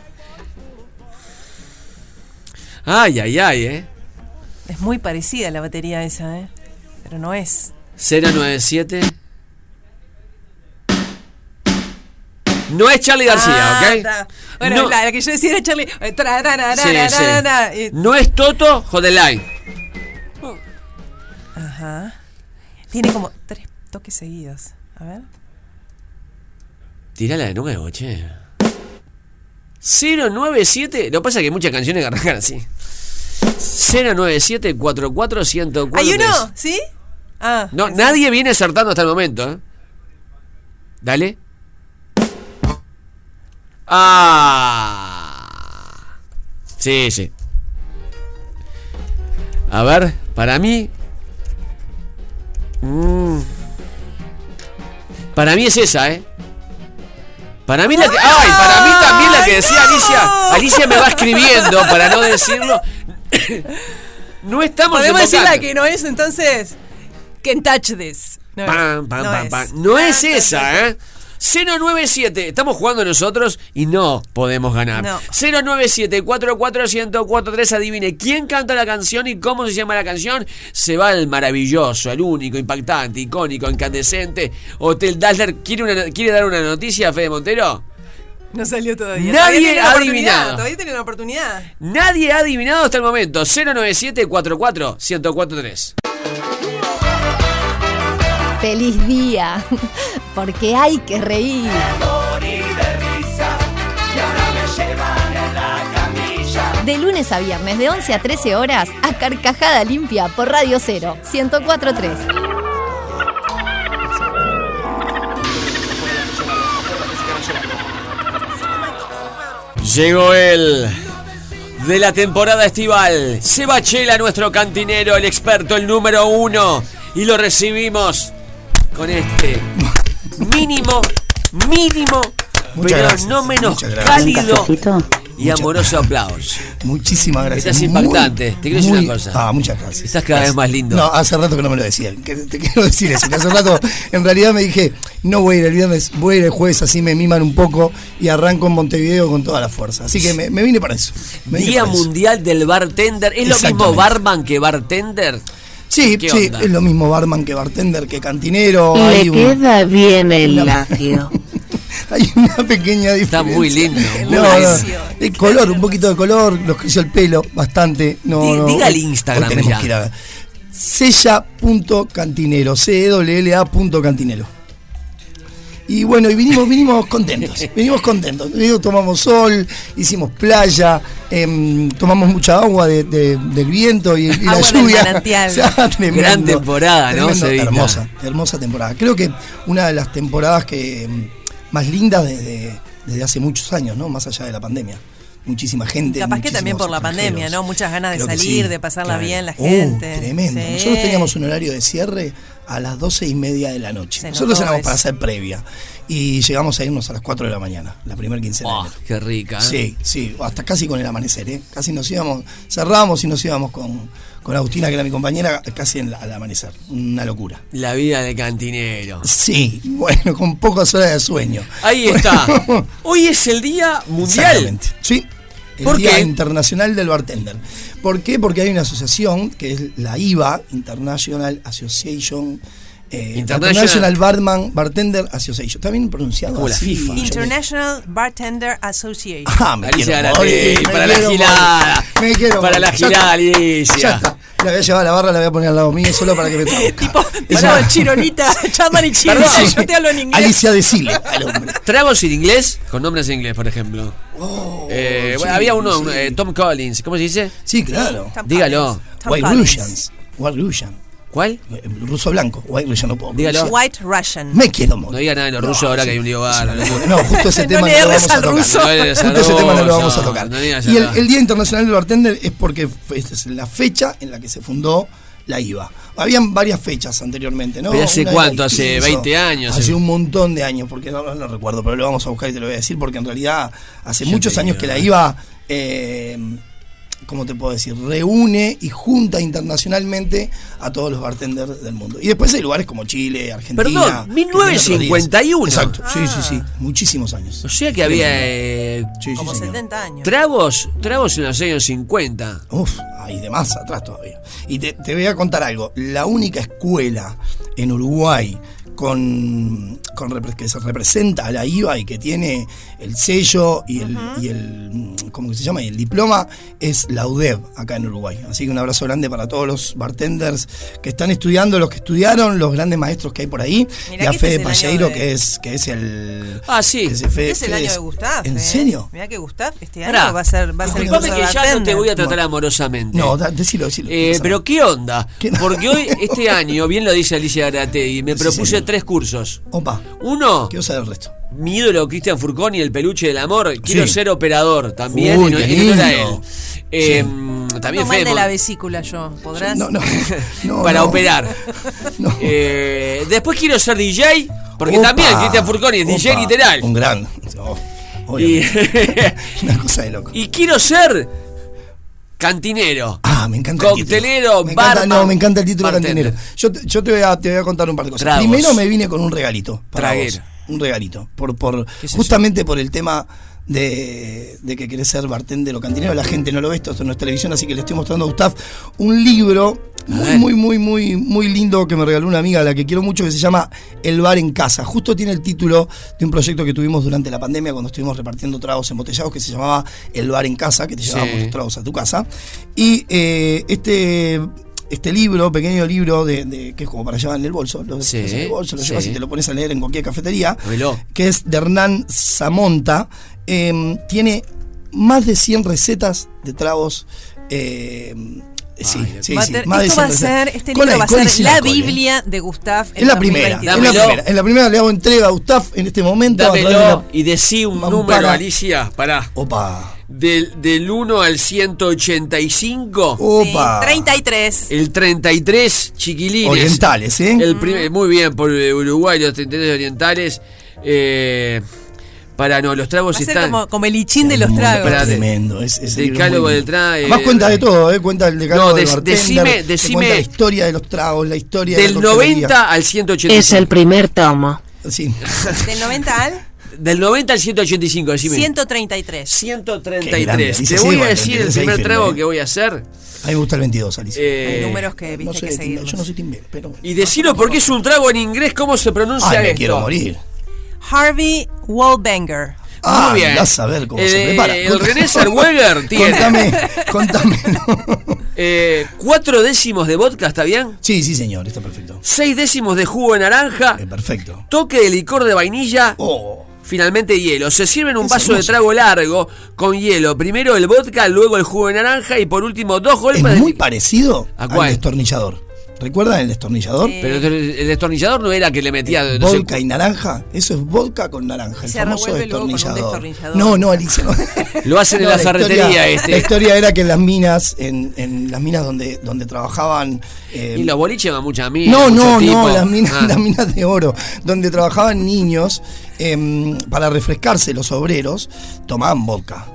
ay, ay, ay, ¿eh? Es muy parecida la batería esa, ¿eh? Pero no es. 097. No es Charlie García, Ah, ¿ok? Bueno, No. la, la que yo decía era Charlie. eh, Sí, sí. No es Toto Jodeline. Ajá. Tiene como tres toques seguidos. A ver. Tírala de nuevo, che. 097. Lo que pasa es que hay muchas canciones que arrancan así. 097 44 104 ¿Hay uno? ¿Sí? Ah. No, nadie viene acertando hasta el momento, ¿eh? Dale. Ah. Sí, sí. A ver, para mí. Mm. Para mí es esa, ¿eh? Para mí la que. ¡Ay! Para mí también la que decía Alicia. Alicia me va escribiendo para no decirlo. No estamos Podemos decir la que no es entonces. Can touch this. No. Pam, pam, no pam, es. No es esa, ¿eh? 097, estamos jugando nosotros y no podemos ganar. No. 097 44143 adivine quién canta la canción y cómo se llama la canción. Se va el maravilloso, el único, impactante, icónico, incandescente Hotel Dazzler. ¿Quiere, una- ¿Quiere dar una noticia, Fede Montero? No salió todavía. Nadie Todavía ha una oportunidad, adivinado. Todavía tiene una oportunidad. Nadie ha adivinado hasta el momento. 097 44 1043 ¡Feliz día! Porque hay que reír. De lunes a viernes, de 11 a 13 horas, a Carcajada Limpia por Radio 0, 1043. Llegó él de la temporada estival. Seba Chela, nuestro cantinero, el experto, el número uno. Y lo recibimos con este mínimo, mínimo, Muchas pero gracias, no menos cálido y amoroso aplauso. Muchísimas gracias. Estás Muy, impactante. Te quiero decir muy- una cosa. Ah, muchas gracias. Estás cada vez más lindo. No, hace rato que no me lo decían. que te quiero decir eso. Que hace rato, en realidad me dije, no voy a ir el viernes, voy a ir el jueves, así me miman un poco y arranco en Montevideo con toda la fuerza. Así que me, me vine para eso. Me vine Día para eso. Mundial del Bartender. ¿Es lo mismo barman que bartender? Sí, ¿Qué sí, onda? es lo mismo barman que bartender, que cantinero. Le hay un- queda bien el labio. hay una pequeña diferencia. Está muy lindo. muy No, el color, un poquito de color, nos creció el pelo bastante. No, no, diga el Instagram hoy tenemos ya. que ir a ver. Sella.cantinero, C-E-L-L-A.cantinero. Y bueno, y vinimos, vinimos contentos, vinimos contentos. Tomamos sol, hicimos playa, em, tomamos mucha agua de- de- del viento y, y la lluvia. manantial. O sea, tremendo, Gran temporada, ¿no? tremendo, Se vino. hermosa, hermosa temporada. Creo que una de las temporadas que em, más lindas desde, desde hace muchos años, ¿no? Más allá de la pandemia. Muchísima gente. Capaz que también por la pandemia. ¿no? Muchas ganas de Creo salir, sí, de pasarla claro. bien la Uh, gente. tremendo. Sí. Nosotros teníamos un horario de cierre a las doce y media de la noche. Se Nosotros éramos para hacer previa. Y llegamos a irnos a las 4 de la mañana, la primera quincena de Oh, enero. qué rica. ¿eh? Sí, sí, hasta casi con el amanecer, ¿eh? Casi nos íbamos, cerrábamos y nos íbamos con, con Agustina, que era mi compañera, casi en la- al amanecer. Una locura. La vida del cantinero. Sí, bueno, con pocas horas de sueño. Ahí está. Hoy es el día mundial. Exactamente. Sí. El ¿Por Día qué? Internacional del Bartender. ¿Por qué? Porque hay una asociación que es la IVA, International Association. Eh, International- International Barman Bartender Association. ¿Está bien pronunciado? Como la? FIFA. International Bartender Association. Ah, me Alicia quiero Garate, morir, me para la quiero gilada. morir, Me quiero Para la gilada, está. Alicia. Ya está. La voy a llevar a la barra, la voy a poner al lado mío solo para que me traduzca. Pará, Chironita, llaman y Chiro, Perdón. yo te hablo en inglés. Alicia decile al hombre. Tragos en inglés, con nombres en inglés, por ejemplo. Eh, sí, bueno, había uno, sí. eh, Tom Collins, ¿cómo se dice? Sí, claro. Tom Dígalo. Tom White Collins. Russians. White Russian. ¿Cuál? Eh, Ruso blanco. White Russian no puedo. Dígalo. White Russian. Me quiero No morir. diga nada de los rusos ahora que hay un lío bárbaro. No, justo ese No tema no lo vamos a tocar. No Justo ese tema no lo ruso, vamos a tocar. no digas y el, Día Internacional del Bartender es porque es la fecha en la que se fundó la IVA. Habían varias fechas anteriormente, ¿no? ¿Pero hace Una cuánto? ¿Hace 15, 20 años? Hace un montón de años, porque no, no lo recuerdo, pero lo vamos a buscar y te lo voy a decir, porque en realidad hace muchos años que la. IVA, eh, ¿cómo te puedo decir? Reúne y junta internacionalmente a todos los bartenders del mundo. Y después hay lugares como Chile, Argentina. Perdón, que tienen otros días. 1951. Exacto, sí, sí, sí. Ah. Muchísimos años. O sea que había eh, Sí, sí, Como señor. 70 años. tragos, tragos en los años 50. Uf, hay de más atrás todavía. Y te, te voy a contar algo. La única escuela en Uruguay con, con que se representa a la IVA y que tiene el sello y el, y el ¿cómo que se llama? Y el diploma es la UDEV acá en Uruguay. Así que un abrazo grande para todos los bartenders que están estudiando, los que estudiaron, los grandes maestros que hay por ahí. Mirá y a que este Fede es el Palleiro, de- que es, que es el. Ah, sí. Fede- Este es el Fede año de Gustav. ¿En eh. serio? Mirá que Gustav este año Pará, va a ser, va a ser el que ya no te voy a tratar amorosamente. No, da- decilo, decilo. Eh, pero ¿qué onda? ¿Qué? Porque hoy, este año, bien lo dice Alicia Garategui, me Sí, propuse señor. tres cursos. Opa, Uno, quiero saber el resto. mi ídolo Cristian Furconi, el peluche del amor. Quiero Sí. ser operador también. Uy, en, qué en honor a él. Eh, También mal de Fede la vesícula yo, ¿podrás? No, no. no, para no. operar. No. Eh, después quiero ser DJ, porque Opa, también Cristian Furconi es DJ literal. Un gran. oh, Y. Una cosa de loco. y quiero ser cantinero. Ah, me encanta el título. Coctelero, Me encanta, barman, no, me encanta el título de bartender. cantinero. Yo, te, yo te, voy a, te voy a contar un par de cosas. Tragos. Primero me vine con un regalito. Para vos. Un regalito. Por, por, ¿Qué es justamente por el tema de, de que querés ser bartender o cantinero. La gente no lo ve, esto, esto no es televisión, así que le estoy mostrando a Gustav un libro muy, muy, muy, muy, muy lindo que me regaló una amiga a la que quiero mucho, que se llama El bar en casa. Justo tiene el título de un proyecto que tuvimos durante la pandemia cuando estuvimos repartiendo tragos embotellados que se llamaba El bar en casa, que te Sí. llevábamos los tragos a tu casa. Y eh, este este libro, pequeño libro de, de- que es como para llevar en el bolso, lo Sí, en el bolso, lo sí. llevas y te lo pones a leer en cualquier cafetería, Reloj. que es de Hernán Zamonta, eh, tiene más de 100 recetas de tragos. eh, sí, sí, Va a sí, más esto 100 va a ser, este libro va a ser la. Biblia de Gustav en Es la primera, 2022. es la primera. En la primera le hago entrega a Gustav en este momento. a Dámelo la- y decí un número, Alicia. Pará. Opa, Del, del 1 al 185. opa. 33. El 33, chiquilines. Orientales, ¿eh? El prim- muy bien, por eh, Uruguay, los 33 orientales. Eh, para no, los tragos Va a ser están. como, como el lichín de los tragos. Espérate. Tremendo. Es, es muy del trago. Además cuenta de todo, ¿eh? Cuenta el decálogo No, del des- bartender, decime- decime- cuenta la historia de los tragos, la historia de Del la coctelería. 90 al 185. Es el primer tomo. Sí. Del 90 al Del 90 al 185, decime. 133. Qué grande, 133. Alicia, Te sí, voy a decir el primer trago ¿eh? que voy a hacer. A mí me gusta el 22, Alicia. Eh, Hay números que viste no que seguirlos. yo no soy timbero, pero... y decilo porque es un trago en inglés. ¿Cómo se pronuncia Ay, me esto? quiero morir. Harvey Wallbanger. Ah, Muy bien. a ver cómo se Eh, prepara. El René Zellweger tiene. Contame, contame. Eh, cuatro décimos de vodka, ¿está bien? Sí, sí, señor, está perfecto. Seis décimos de jugo de naranja. perfecto. Toque de licor de vainilla. Oh. Finalmente hielo. Se sirve en un Es vaso de trago largo con hielo. Primero el vodka, luego el jugo de naranja y por último dos golpes Es de muy parecido ¿A al destornillador. ¿Recuerdan el destornillador? Pero el destornillador no era que le metía. no sé, Vodka y naranja, eso es vodka con naranja, el Se famoso revuelve luego con un destornillador. destornillador. No, no, Alicia, no. Lo hacen en No, la ferretería historia, este. La historia era que en las minas, en, en las minas donde, donde trabajaban. eh, Y los boliches van muchas minas. no, no, tipo. no, las minas, Ah. las minas de oro, donde trabajaban niños, em, para refrescarse los obreros, tomaban vodka.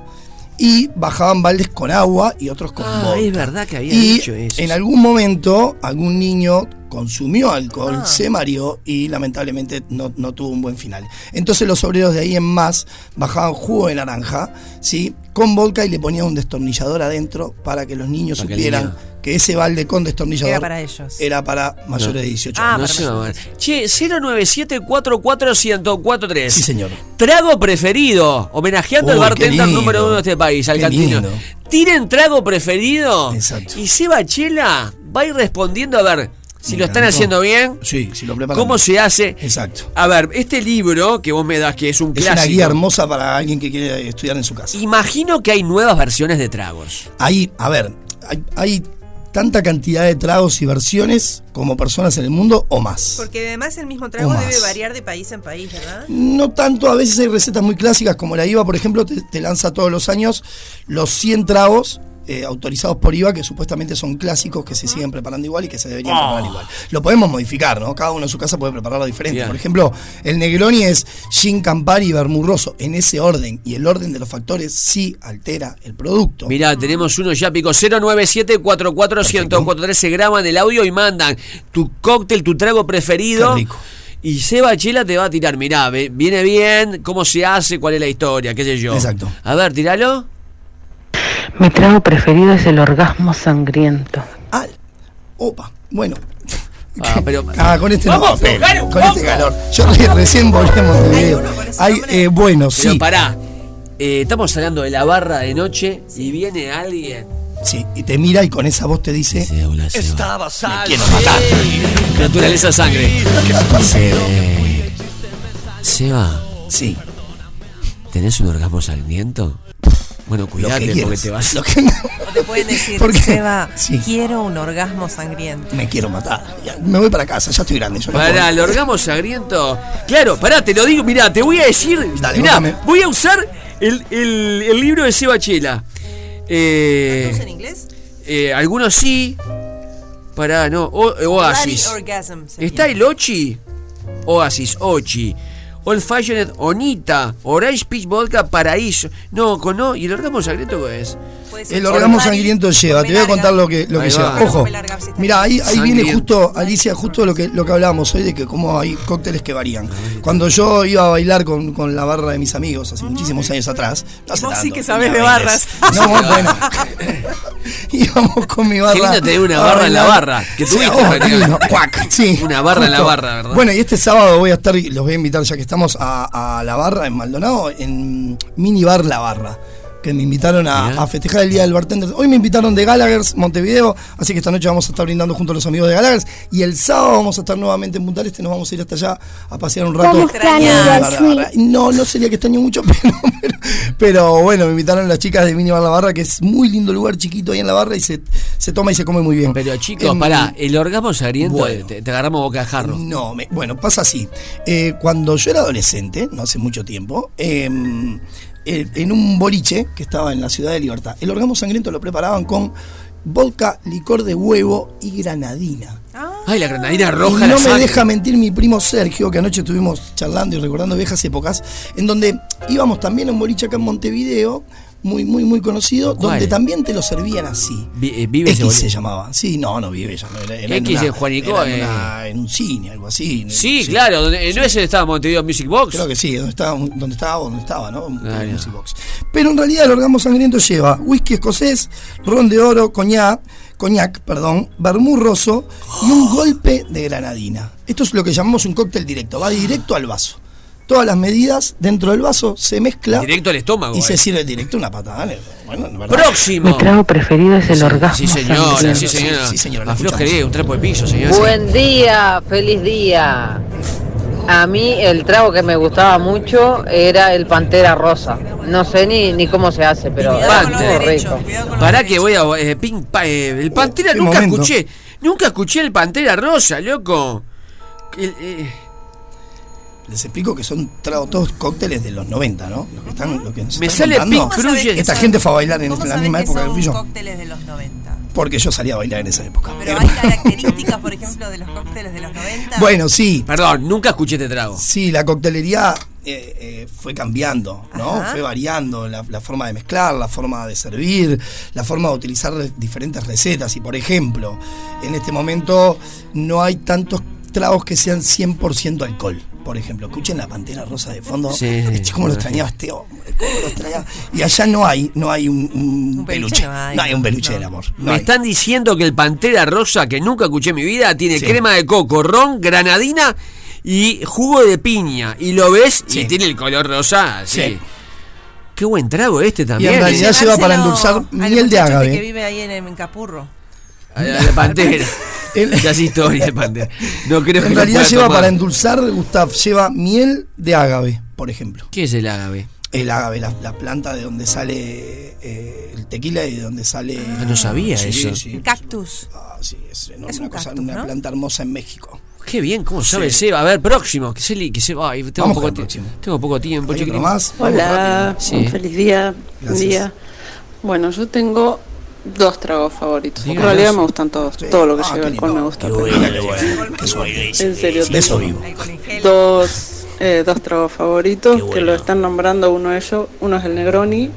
Y bajaban baldes con agua y otros con Ah, vodka. es verdad que había y dicho eso. en algún momento algún niño consumió alcohol, Ah. se mareó y lamentablemente no, no tuvo un buen final. Entonces los obreros de ahí en más bajaban jugo de naranja, ¿sí? Con vodka y le ponían un destornillador adentro para que los niños Para que el supieran niño- que ese balde con destornillador Era para ellos. era para mayores No. de 18 Ah, años. No. Che, 097441043. Sí, señor. Trago preferido. Homenajeando al Uy, bartender número uno de este país, al cantino. Tiren trago preferido. Exacto. Y Seba Chela va a ir respondiendo a ver si lo están haciendo bien. Sí, si lo preparan. ¿Cómo se hace? Exacto. A ver, este libro que vos me das, que es un Es una clásico. guía hermosa para alguien que quiere estudiar en su casa. Imagino que hay nuevas versiones de tragos. Ahí, a ver, hay, hay tanta cantidad de tragos y versiones como personas en el mundo o más. Porque además el mismo trago debe variar de país en país, ¿verdad? No tanto, a veces hay recetas muy clásicas como la IVA, por ejemplo, te, te lanza todos los años los 100 tragos eh, autorizados por IVA, que supuestamente son clásicos, que se siguen preparando igual y que se deberían Ah. preparar igual. Lo podemos modificar, ¿no? Cada uno en su casa puede prepararlo diferente. Bien. Por ejemplo, el Negroni es Gin Campari y Vermurroso en ese orden, y el orden de los factores sí altera el producto. Mirá, tenemos uno ya pico 097441043 se graban el audio y mandan tu cóctel, tu trago preferido. Qué rico. Y Seba Chela te va a tirar, mirá, ve- viene bien, cómo se hace, cuál es la historia, qué sé yo. Exacto. A ver, tiralo. Mi trago preferido es el orgasmo sangriento. Opa, bueno. Ah, pero. Ah, con este Vamos, no, pero, con vamos. este calor. Yo re- recién volví a Montevideo. Hay, eh, bueno, Pero sí. pará. Eh, estamos hablando de la barra de noche y viene alguien. Sí, y te mira y con esa voz te dice. Estaba sal. quiero matar. Naturaleza sangre. Seba. Sí. ¿Tenés un orgasmo sangriento? Bueno, cuídate que porque te vas. Lo que- O te pueden decir, Porque- Seba, Sí. quiero un orgasmo sangriento. Me quiero matar. Ya, me voy para casa, ya estoy grande. Yo no Para puedo. el orgasmo sangriento. Claro, pará, te lo digo, mirá, te voy a decir. Dale, mirá, voy a usar el, el- el libro de Seba Chela. Eh, en inglés? eh, algunos sí. Pará, no. O- Oasis. Orgasm. ¿Está el Ochi? Oasis, Ochi. Old Fashioned Onita. Orange Peach Vodka Paraíso. No, con no. ¿Y el orgasmo qué es? El orgasmo sangriento lleva, te voy a contar lo que, lo que lleva. va. Ojo, mira, ahí, ahí viene justo, Alicia, justo lo que, lo que hablábamos hoy de que cómo hay cócteles que varían. Cuando yo iba a bailar con, con la barra de mis amigos hace muchísimos años atrás, no hace Vos sí tanto, que sabés de barras. 20. No, bueno. íbamos con mi barra. Qué lindo tener una barra en la barra. Que Sí, tuviste, oh. Cuac, sí. Una barra en la barra, ¿verdad? Bueno, y este sábado voy a estar, los voy a invitar ya que estamos a, a la barra en Maldonado, en Mini Bar La Barra. Que me invitaron a, festejar el Día del Bartender. Hoy me invitaron de Gallagher's Montevideo, así que esta noche vamos a estar brindando junto a los amigos de Gallagher's. Y el sábado vamos a estar nuevamente en Punta Este, nos vamos a ir hasta allá a pasear un rato. No, no sería que extraño mucho, pero, pero, pero bueno, me invitaron las chicas de Mini Bar La Barra, que es muy lindo lugar chiquito ahí en la barra y se, se toma y se come muy bien. Pero chicos, Em, pará, el orgasmo sangriento bueno. te, te agarramos boca de jarro. no, me- bueno, pasa así. Eh, cuando yo era adolescente, no hace mucho tiempo, em, eh, en un boliche que estaba en la ciudad de Libertad, el orgasmo sangriento lo preparaban con vodka, licor de huevo y granadina. Ay, la granadina Y roja. no la me sangre. deja mentir mi primo Sergio, que anoche estuvimos charlando y recordando viejas épocas, en donde íbamos también a un boliche acá en Montevideo, muy, muy, muy conocido, ¿Cuál? donde también te lo servían así. Vi- eh, vive X se llamaba. Sí, no, no vive ya. Era, en X una- de Juanico, era en, eh. en un cine, algo así. Sí, claro, donde, eh, ¿no es el estado Montevideo Music Box? Creo que sí, donde estaba, donde estaba, donde estaba, ¿no? En Ah. Music Box. Pero en realidad el orgasmo sangriento lleva whisky escocés, ron de oro, coñac, coñac, perdón, vermú roso y un golpe de granadina. Esto es lo que llamamos un cóctel directo, va directo al vaso. Todas las medidas dentro del vaso, se mezcla Directo al estómago. y se eh. sirve directo una patada. Bueno. Próximo. Mi trago preferido es el Sí, orgasmo. Sí, señora, sangriento. sí, señora. Sí, señora, un trapo de piso, señora. Buen día, feliz día. A mí el trago que me gustaba mucho era el Pantera Rosa. No sé ni, ni cómo se hace, pero los rico. Pará que voy a. eh, ping, pa- eh, el Pantera nunca momento. escuché. Nunca escuché el Pantera Rosa, loco. El, eh, Les explico que son tragos, todos cócteles de los 90, ¿no? Los que están, los que nos Me están sale contando. Pink Cruise. Esta gente fue a bailar en ¿Cómo la misma que época que fui yo. cócteles de los 90? Porque yo salía a bailar en esa época. Pero hay características, por ejemplo, de los cócteles de los 90. Bueno, sí. Perdón, nunca escuché este trago. Sí, la coctelería eh, eh, fue cambiando, ¿no? Ajá. Fue variando la, la forma de mezclar, la forma de servir, la forma de utilizar diferentes recetas. Y por ejemplo, en este momento no hay tantos tragos que sean 100% alcohol. Por ejemplo, escuchen la pantera rosa de fondo. Sí, Este, ¿Cómo lo extrañaba este hombre? ¿Cómo lo extrañaba? Y allá no hay, no hay un, un peluche peluche. no hay, No hay un peluche no. del amor. No Me hay. están diciendo que el Pantera Rosa, que nunca escuché en mi vida, tiene Sí. crema de coco, ron, granadina y jugo de piña. Y lo ves y tiene el color rosa. Sí. Qué buen trago este Y también. en ¿eh? realidad lleva para endulzar miel de agave. que vive ahí en, en Capurro. A la, a la Pantera. El- Ya es historia de Pantera. No creo que En realidad lleva tomar. para endulzar, Gustav, lleva miel de agave, por ejemplo. ¿Qué es el agave? El agave, la, la planta de donde sale eh, el tequila y de donde sale. Ah, no sabía Sí, eso. sí. Cactus. Ah, sí, es, no, Es una, un cosa, cactus, una ¿no? planta hermosa en México. Qué bien, ¿cómo sabe Sí. Seba? A ver, próximo. Que se, li- que se va. Ay, Tengo, Vamos poco con el ti- próximo. tengo poco tiempo, Hola, un feliz día, Gracias. día. Bueno, yo tengo dos tragos favoritos. Díganos. En realidad me gustan todos. Sí. Todo lo que Ah, lleva alcohol me gusta. Qué bueno, qué bueno. En serio, De eso vivo. dos, eh, dos tragos favoritos que lo están nombrando uno de ellos. Uno es el Negroni,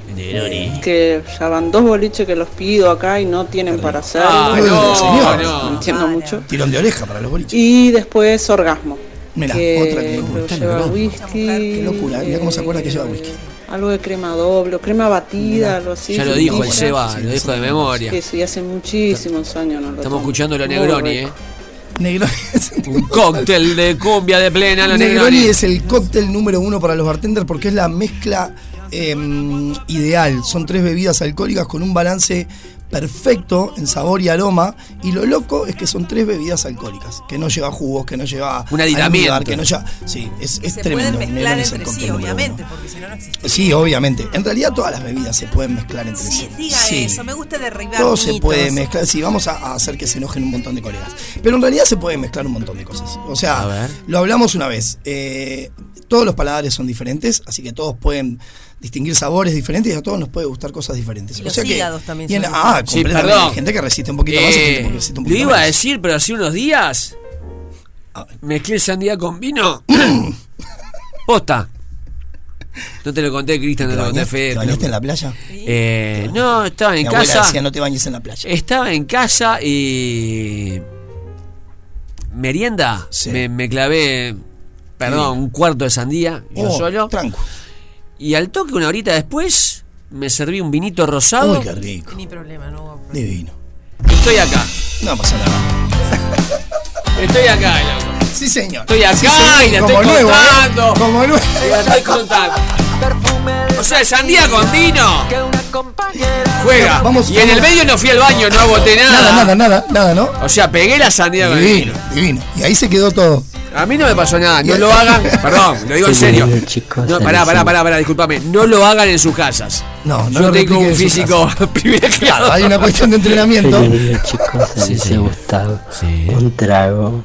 que ya van dos boliches que los pido acá y no tienen para hacerlo. Ah, no, señor. no. entiendo mucho. Tirón de oreja para los boliches. Y después Orgasmo. Mira, que otra que lleva Negroni. whisky. Qué locura. Mira cómo se acuerda que lleva whisky. Algo de crema doble, o crema batida, algo así. Ya lo dijo el Seba, sí, lo sí, dijo de memoria. Sí, sí, hace muchísimos años no lo Estamos tomo. escuchando lo Muy Negroni. ¿eh? Negroni. Un cóctel de cumbia de plena, lo Negroni Negroni. es el cóctel número uno para los bartenders porque es la mezcla eh, ideal. Son tres bebidas alcohólicas con un balance perfecto en sabor y aroma. Y lo loco es que son tres bebidas alcohólicas, que no lleva jugos, que no lleva Un aditamento. almíbar, que no lleva. Sí, es, es se tremendo. pueden mezclar el sí, número obviamente, uno. porque si no, no existe. Sí, obviamente. En realidad todas las bebidas se pueden mezclar entre sí. Sí, diga Sí. eso, me gusta derribar Todo se puede mezclar. Sí, vamos a, a hacer que se enojen un montón de colegas. Pero en realidad se puede mezclar un montón de cosas. O sea, A ver. lo hablamos una vez. eh, todos los paladares son diferentes, así que todos pueden distinguir sabores diferentes y a todos nos puede gustar cosas diferentes. Y o los que, hígados también y en- son ah, diferentes. Sí, completamente. perdón. Hay gente que resiste un poquito más y Eh, gente que resiste un lo poquito iba a decir, pero hace unos días Ah. mezclé sandía con vino. Posta. No te lo conté, Cristian, no ¿Te te lo conté, bañaste, Fede. te te lo bañaste en la playa? Eh, no, estaba en Mi abuela casa. decía no te bañes en la playa. Estaba en casa y. Merienda. Sí. Me, me clavé, perdón, un cuarto de sandía, yo Oh, solo. Tranco. Y al toque, una horita después, me serví un vinito rosado. Uy, qué rico. Ni problema, no hubo problema. Divino. Estoy acá. No pasa nada. Estoy acá, loco. Sí, señor. Estoy acá Sí, señor. y la Como estoy nuevo, ¿eh? contando. Como nuevo. Y la estoy contando. O sea, sandía con vino. Juega. Vamos, y en el medio no fui al baño, no agoté nada. Nada, nada, nada, nada, ¿no? O sea, pegué la sandía con el Divino, vino. divino. Y ahí se quedó todo. A mí no me pasó nada, no lo hagan, perdón, lo digo en serio. No, pará, pará, pará, pará, disculpame, no lo hagan en sus casas. No, no Yo tengo un físico privilegiado. Hay una cuestión de entrenamiento. Sí. Gustavo. Sí. Un trago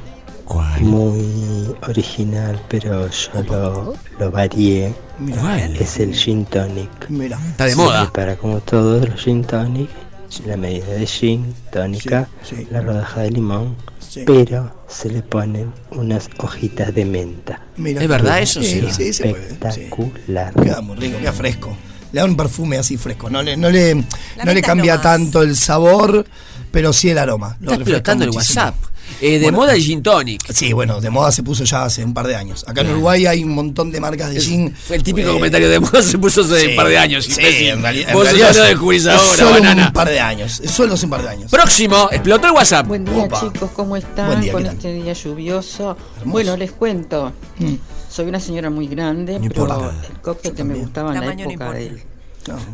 ¿Cuál? muy original, pero yo lo, lo varié. ¿Cuál? Es el gin tonic. Mira. Está de moda. prepara como todos los gin tonic, la medida de gin, tónica, Sí, sí. la rodaja de limón, Sí. pero se le ponen unas hojitas de menta. Mira. ¿Es verdad eso? Sí, Sí. se puede. Espectacular. Queda muy rico, queda fresco. Le da un perfume así fresco. No le, no le, no le cambia es lo más. tanto el sabor, pero sí el aroma. Lo Está refresca explotando el. WhatsApp. Eh, de Bueno, moda el gin tonic. Sí, bueno, de moda se puso ya hace un par de años. Acá en Uruguay hay un montón de marcas de gin. Fue el típico Eh, comentario de moda se puso hace sí, un par de años. Sí, imbécil. en, en realidad no lo es- descubrís es ahora, solo banana. un par de años. Solo hace un par de años. Próximo, explotó el WhatsApp. Buen día Opa. chicos, ¿cómo están Buen día, con ¿qué tal? este día lluvioso? Bueno, les cuento. Mm. Soy una señora muy grande, No pero el cóctel que me gustaba en la no época importa. del No.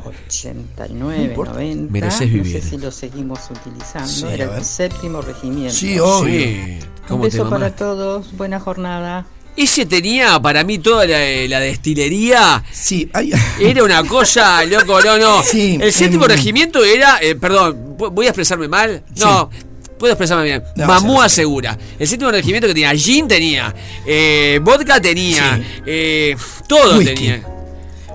89, No importa. 90, Mereces no sé si lo seguimos utilizando, Sí, era el séptimo regimiento. Sí, obvio. Sí, Un ¿cómo te beso para todos, buena jornada. Ese tenía para mí toda la, la destilería. Sí, Era una cosa, loco, no, no. Sí, el séptimo em, regimiento era, eh, perdón, ¿vo- ¿voy a expresarme mal? No. Puedo expresarme bien. No, Mamúa sí, segura. El séptimo regimiento que tenía gin tenía, eh, vodka tenía, Sí. eh, todo Whisky. tenía.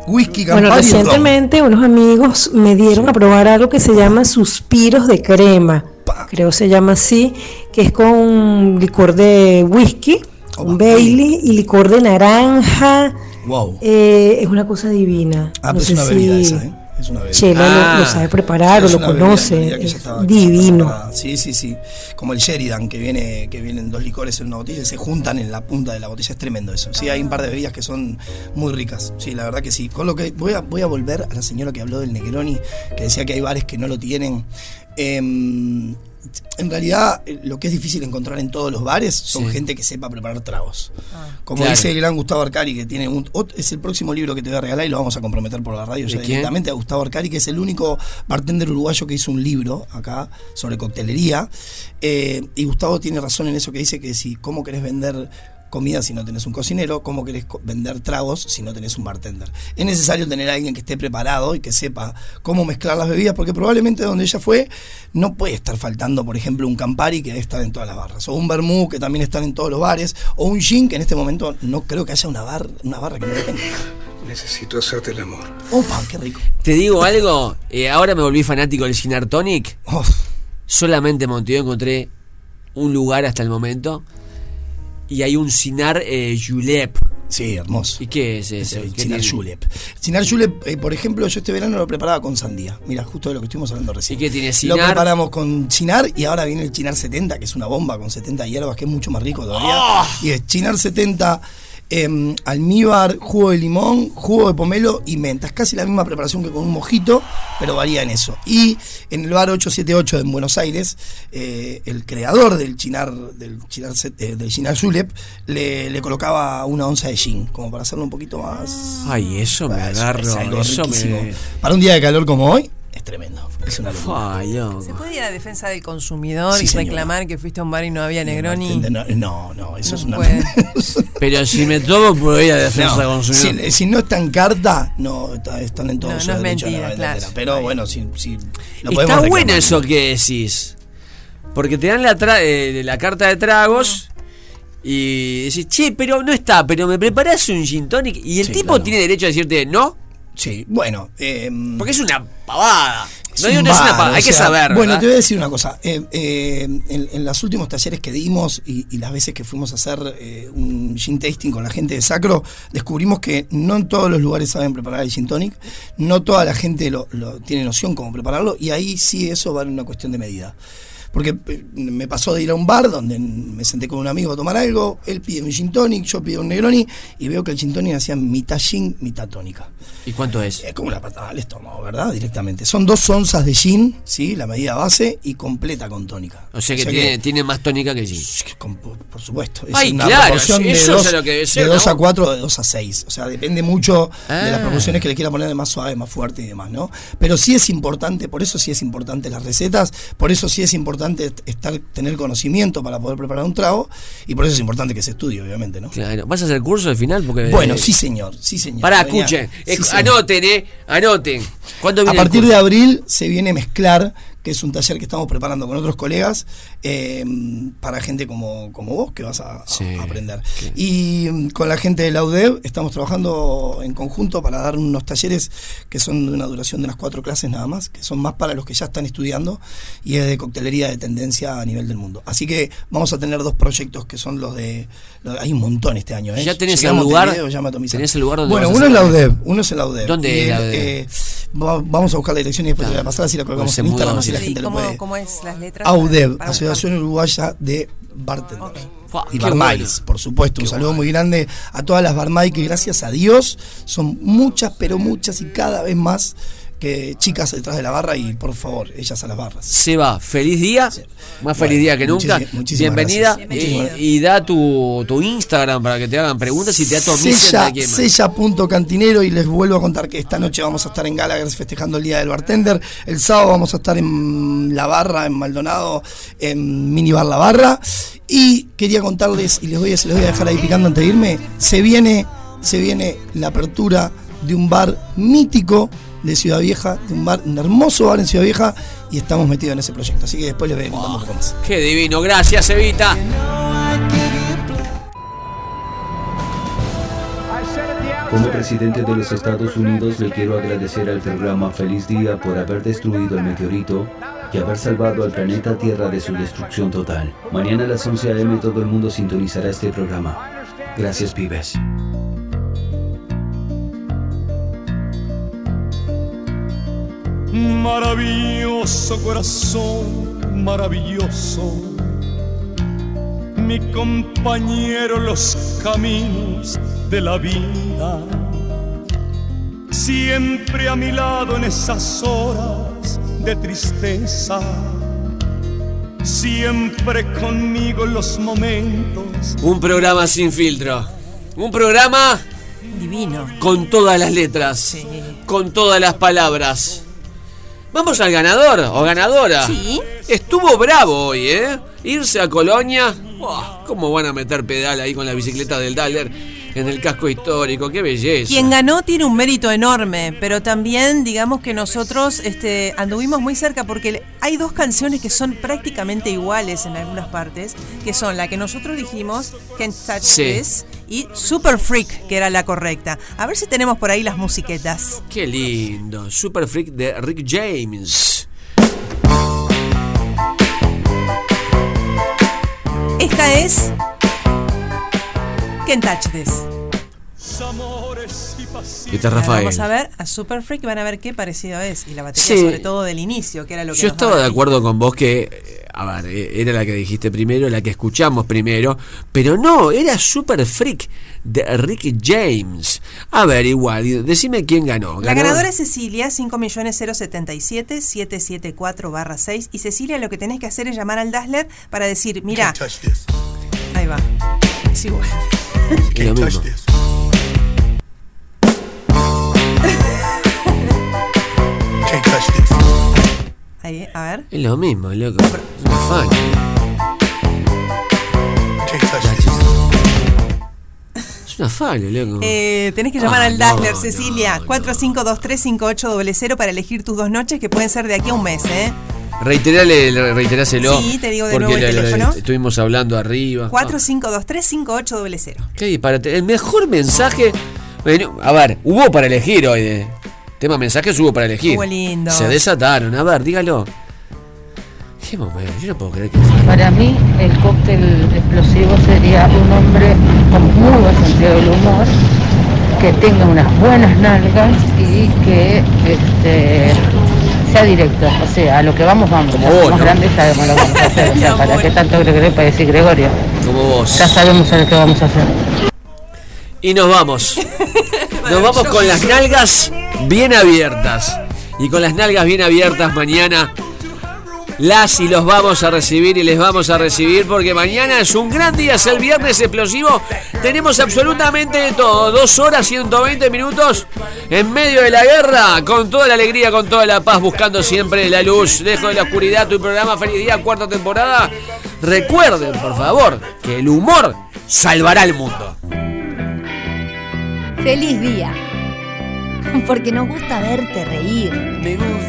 Whisky, Bueno, Campari recientemente unos amigos me dieron a probar algo que se llama suspiros de crema. Creo se llama así, que es con licor de whisky, un Bailey y licor de naranja. Wow. Eh, es una cosa divina. Ah, no pero es una bebida si esa, ¿eh? Es una bebida. Chela lo- Ah. lo, sabe preparar o lo conoce. es estaba- divino. Sí, sí, sí. Como el Sheridan, que viene que vienen dos licores en una botella y se juntan en la punta de la botella. Es tremendo eso. Sí, hay un par de bebidas que son muy ricas. Sí, la verdad que sí. Con lo que voy a, voy a volver a la señora que habló del Negroni, que decía que hay bares que no lo tienen. Em, en realidad, eh, lo que es difícil encontrar en todos los bares son Sí. gente que sepa preparar tragos. Como Claro. dice el gran Gustavo Arcari, que tiene un. Es el próximo libro que te voy a regalar y lo vamos a comprometer por la radio ¿De ya quién? directamente a Gustavo Arcari, que es el único bartender uruguayo que hizo un libro acá sobre coctelería. Eh, y Gustavo tiene razón en eso que dice que si cómo querés vender comida si no tenés un cocinero, cómo querés vender tragos si no tenés un bartender. Es necesario tener a alguien que esté preparado y que sepa cómo mezclar las bebidas, porque probablemente donde ella fue no puede estar faltando, por ejemplo, un Campari que debe estar en todas las barras, o un Vermouth que también están en todos los bares, o un Gin que en este momento no creo que haya una, bar, una barra que no lo tenga. Necesito hacerte el amor. Opa, qué rico. Te digo algo, eh, ahora me volví fanático del Cinar Tonic. Solamente en Montevideo encontré un lugar hasta el momento. Y hay un Cinar eh, Julep. Sí, hermoso. ¿Y qué es eso? El ¿Qué Chinar tiene? Julep. Chinar Julep, eh, por ejemplo, yo este verano lo preparaba con sandía. Mira, justo de lo que estuvimos hablando recién. ¿Y qué tiene Lo Cinar? preparamos con Chinar y ahora viene el Chinar 70, que es una bomba con 70 hierbas, que es mucho más rico todavía. ¡Ah! Y es Chinar 70, em, almíbar, jugo de limón, jugo de pomelo y menta. Es casi la misma preparación que con un mojito, pero varía en eso. Y en el bar 878 en Buenos Aires, eh, el creador del Chinar, del Chinar, eh, del Chinar Julep le, le colocaba una onza de gin, como para hacerlo un poquito más. Ay, eso me Es- agarro. es algo eso riquísimo. me. Para un día de calor como hoy, es tremendo. Es una locura. ¿Se puede ir a la defensa del consumidor Sí, y señora. reclamar que fuiste a un bar y no había Negroni? No, no, no, eso No es una. puede. Pero si me tomo, puedo ir a defensa del No, consumidor. si, si no está en carta, no está- están en todo No, no es mentira, claro. Pero bueno, si, si lo Está bueno eso que decís. Porque te dan la, tra- eh, la carta de tragos y decís, che, pero no está, pero me preparás un gin tonic. Y el Sí, tipo claro. tiene derecho a decirte no. Sí, bueno. eh, Porque es una pavada. Es No, un no es una pavada, hay que saber. Bueno, ¿verdad? te voy a decir una cosa. Eh, eh, en, en los últimos talleres que dimos y, y las veces que fuimos a hacer eh, un gin tasting con la gente de Sacro, descubrimos que no en todos los lugares saben preparar el gin tonic, no toda la gente lo, lo tiene noción cómo prepararlo y ahí sí eso va en una cuestión de medida. Porque eh, me pasó de ir a un bar donde me senté con un amigo a tomar algo, él pide un gin tonic, yo pido un Negroni y veo que el gin tonic hacía mitad gin, mitad tónica. ¿Y cuánto es? Es como una patada al estómago, ¿verdad? Directamente. Son dos onzas de gin, ¿sí? La medida base y completa con tónica. O sea que, tiene, tiene más tónica que gin. con- por, por supuesto. Es Ay, una claro, proporción de eso 2 es lo que debe ser, de dos ¿no? a 4 de 2 a 6. O sea, depende mucho de Ah. las proporciones que le quiera poner de más suave, más fuerte y demás, ¿no? Pero sí es importante, por eso sí es importante las recetas, por eso sí es importante estar, tener conocimiento para poder preparar un trago y por eso es importante que se estudie, obviamente, ¿no? Claro. ¿Vas a hacer curso al final? Porque, Bueno, eh, sí, señor, sí, señor. Pará, escuchen. sí, anoten, eh. Anoten. ¿Cuándo A partir de abril se viene Mezclar, que es un taller que estamos preparando con otros colegas eh, para gente como, como vos que vas a, aprender. Y mm, con la gente de la UDEV estamos trabajando en conjunto para dar unos talleres que son de una duración de unas cuatro clases nada más, que son más para los que ya están estudiando y es de coctelería de tendencia a nivel del mundo. Así que vamos a tener dos proyectos que son los de... hay un montón este año. ¿eh? ¿Ya tenés el lugar? Atomizan. ¿Tenés el lugar donde Bueno, uno es la UDEV, uno es la UDEV. ¿Dónde Y es la el, UDEV? eh, va- vamos a buscar la dirección y después te voy a pasar así la colgamos Se en Instagram así la gente lo ¿Cómo, puede. cómo es las letras? AUDEB, Para Asociación Uruguaya de Bartenders. Y barmaids, bueno. por supuesto. Un saludo muy grande a todas las barmaids que gracias a Dios son muchas, pero muchas y cada vez más que chicas detrás de la barra y por favor, ellas a las barras. Seba, feliz día. Más feliz día que nunca. muchísimas- Bienvenida. gracias. Y, y da tu, tu Instagram para que te hagan preguntas y te Sella, quién más. sella.cantinero y les vuelvo a contar que esta noche vamos a estar en Gallagher festejando el Día del Bartender. El sábado vamos a estar en La Barra, en Maldonado, en Minibar La Barra. Y quería contarles, y les voy a, se les voy a dejar ahí picando antes de irme, se viene, se viene la apertura de un bar mítico de Ciudad Vieja, de un bar, un hermoso bar en Ciudad Vieja, y estamos metidos en ese proyecto. Así que después les voy a contar un poco más. Qué divino. Gracias, Evita. Como presidente de los Estados Unidos le quiero agradecer al programa Feliz Día por haber destruido el meteorito y haber salvado al planeta Tierra de su destrucción total. Mañana a las 11 a.m. todo el mundo sintonizará este programa. Gracias, pibes. Maravilloso corazón, maravilloso. Mi compañero en los caminos de la vida. Siempre a mi lado en esas horas de tristeza. Siempre conmigo en los momentos Un programa sin filtro. Un programa Divino. con todas las letras. Con todas las palabras. Vamos al ganador o ganadora. Sí. Estuvo bravo hoy, ¿eh? Irse a Colonia. Buah, ¿Cómo van a meter pedal ahí con la bicicleta del Daller en el casco histórico? ¡Qué belleza! Quien ganó tiene un mérito enorme, pero también digamos que nosotros este, anduvimos muy cerca porque hay dos canciones que son prácticamente iguales en algunas partes, que son la que nosotros dijimos, Can't Touch Sí. This, y Super Freak, que era la correcta. A ver si tenemos por ahí las musiquetas. ¡Qué lindo! Super Freak de Rick James. Esta es Can't Touch This. Este es Rafael. Vamos a ver a Super Freak y van a ver qué parecido es. Y la batería Sí. sobre todo del inicio, que era lo que Yo nos estaba de acuerdo con vos que, eh, a ver, eh, era la que dijiste primero, la que escuchamos primero, pero no, era Super Freak de Rick James. A ver, igual, decime quién ganó. La ganadora es Cecilia, 5.077.774 6. Y Cecilia, lo que tenés que hacer es llamar al Dazzler para decir, mira, ahí va. Es igual. Es lo mismo. Ahí, a ver. Es lo mismo, loco. Es una fan. Es una falo, loco. Eh, tenés que llamar Ah, al no, Dazzler, no, Cecilia, 45235800 para elegir tus dos noches que pueden ser de aquí a un mes, ¿eh? Reiterale, reiteráselo. Sí, te digo de porque nuevo el le- teléfono. estuvimos hablando arriba. 45235800. Qué disparate. El mejor mensaje. Bueno, a ver, hubo para elegir hoy. De, tema mensajes hubo para elegir. Lindo. Se desataron. A ver, dígalo. Qué momento. Yo no puedo creer que. Para mí, el cóctel explosivo sería un hombre con muy buen sentido del humor, que tenga unas buenas nalgas y que este, sea directo. O sea, a lo que vamos, vamos. Como vos, más ¿no? grandes sabemos lo que vamos a hacer. O sea, ¿para qué tanto Gregorio para decir Gregorio? Como vos. Ya sabemos a lo que vamos a hacer. Y nos vamos. Nos vamos con las nalgas bien abiertas. Y con las nalgas bien abiertas mañana. Las y los vamos a recibir y les vamos a recibir porque mañana es un gran día, es el viernes explosivo. Tenemos absolutamente de todo. Dos horas, 120 minutos en medio de la guerra, con toda la alegría, con toda la paz, buscando siempre la luz. Lejos de la oscuridad, tu programa Feliz Día, cuarta temporada. Recuerden, por favor, que el humor salvará el mundo. Feliz día. Porque nos gusta verte reír. Me gusta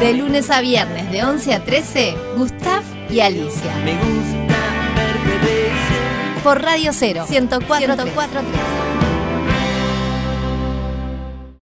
De lunes a viernes, de 11 a 13, Gustav y Alicia. Me gusta verte. Por Radio Cero, 104.3.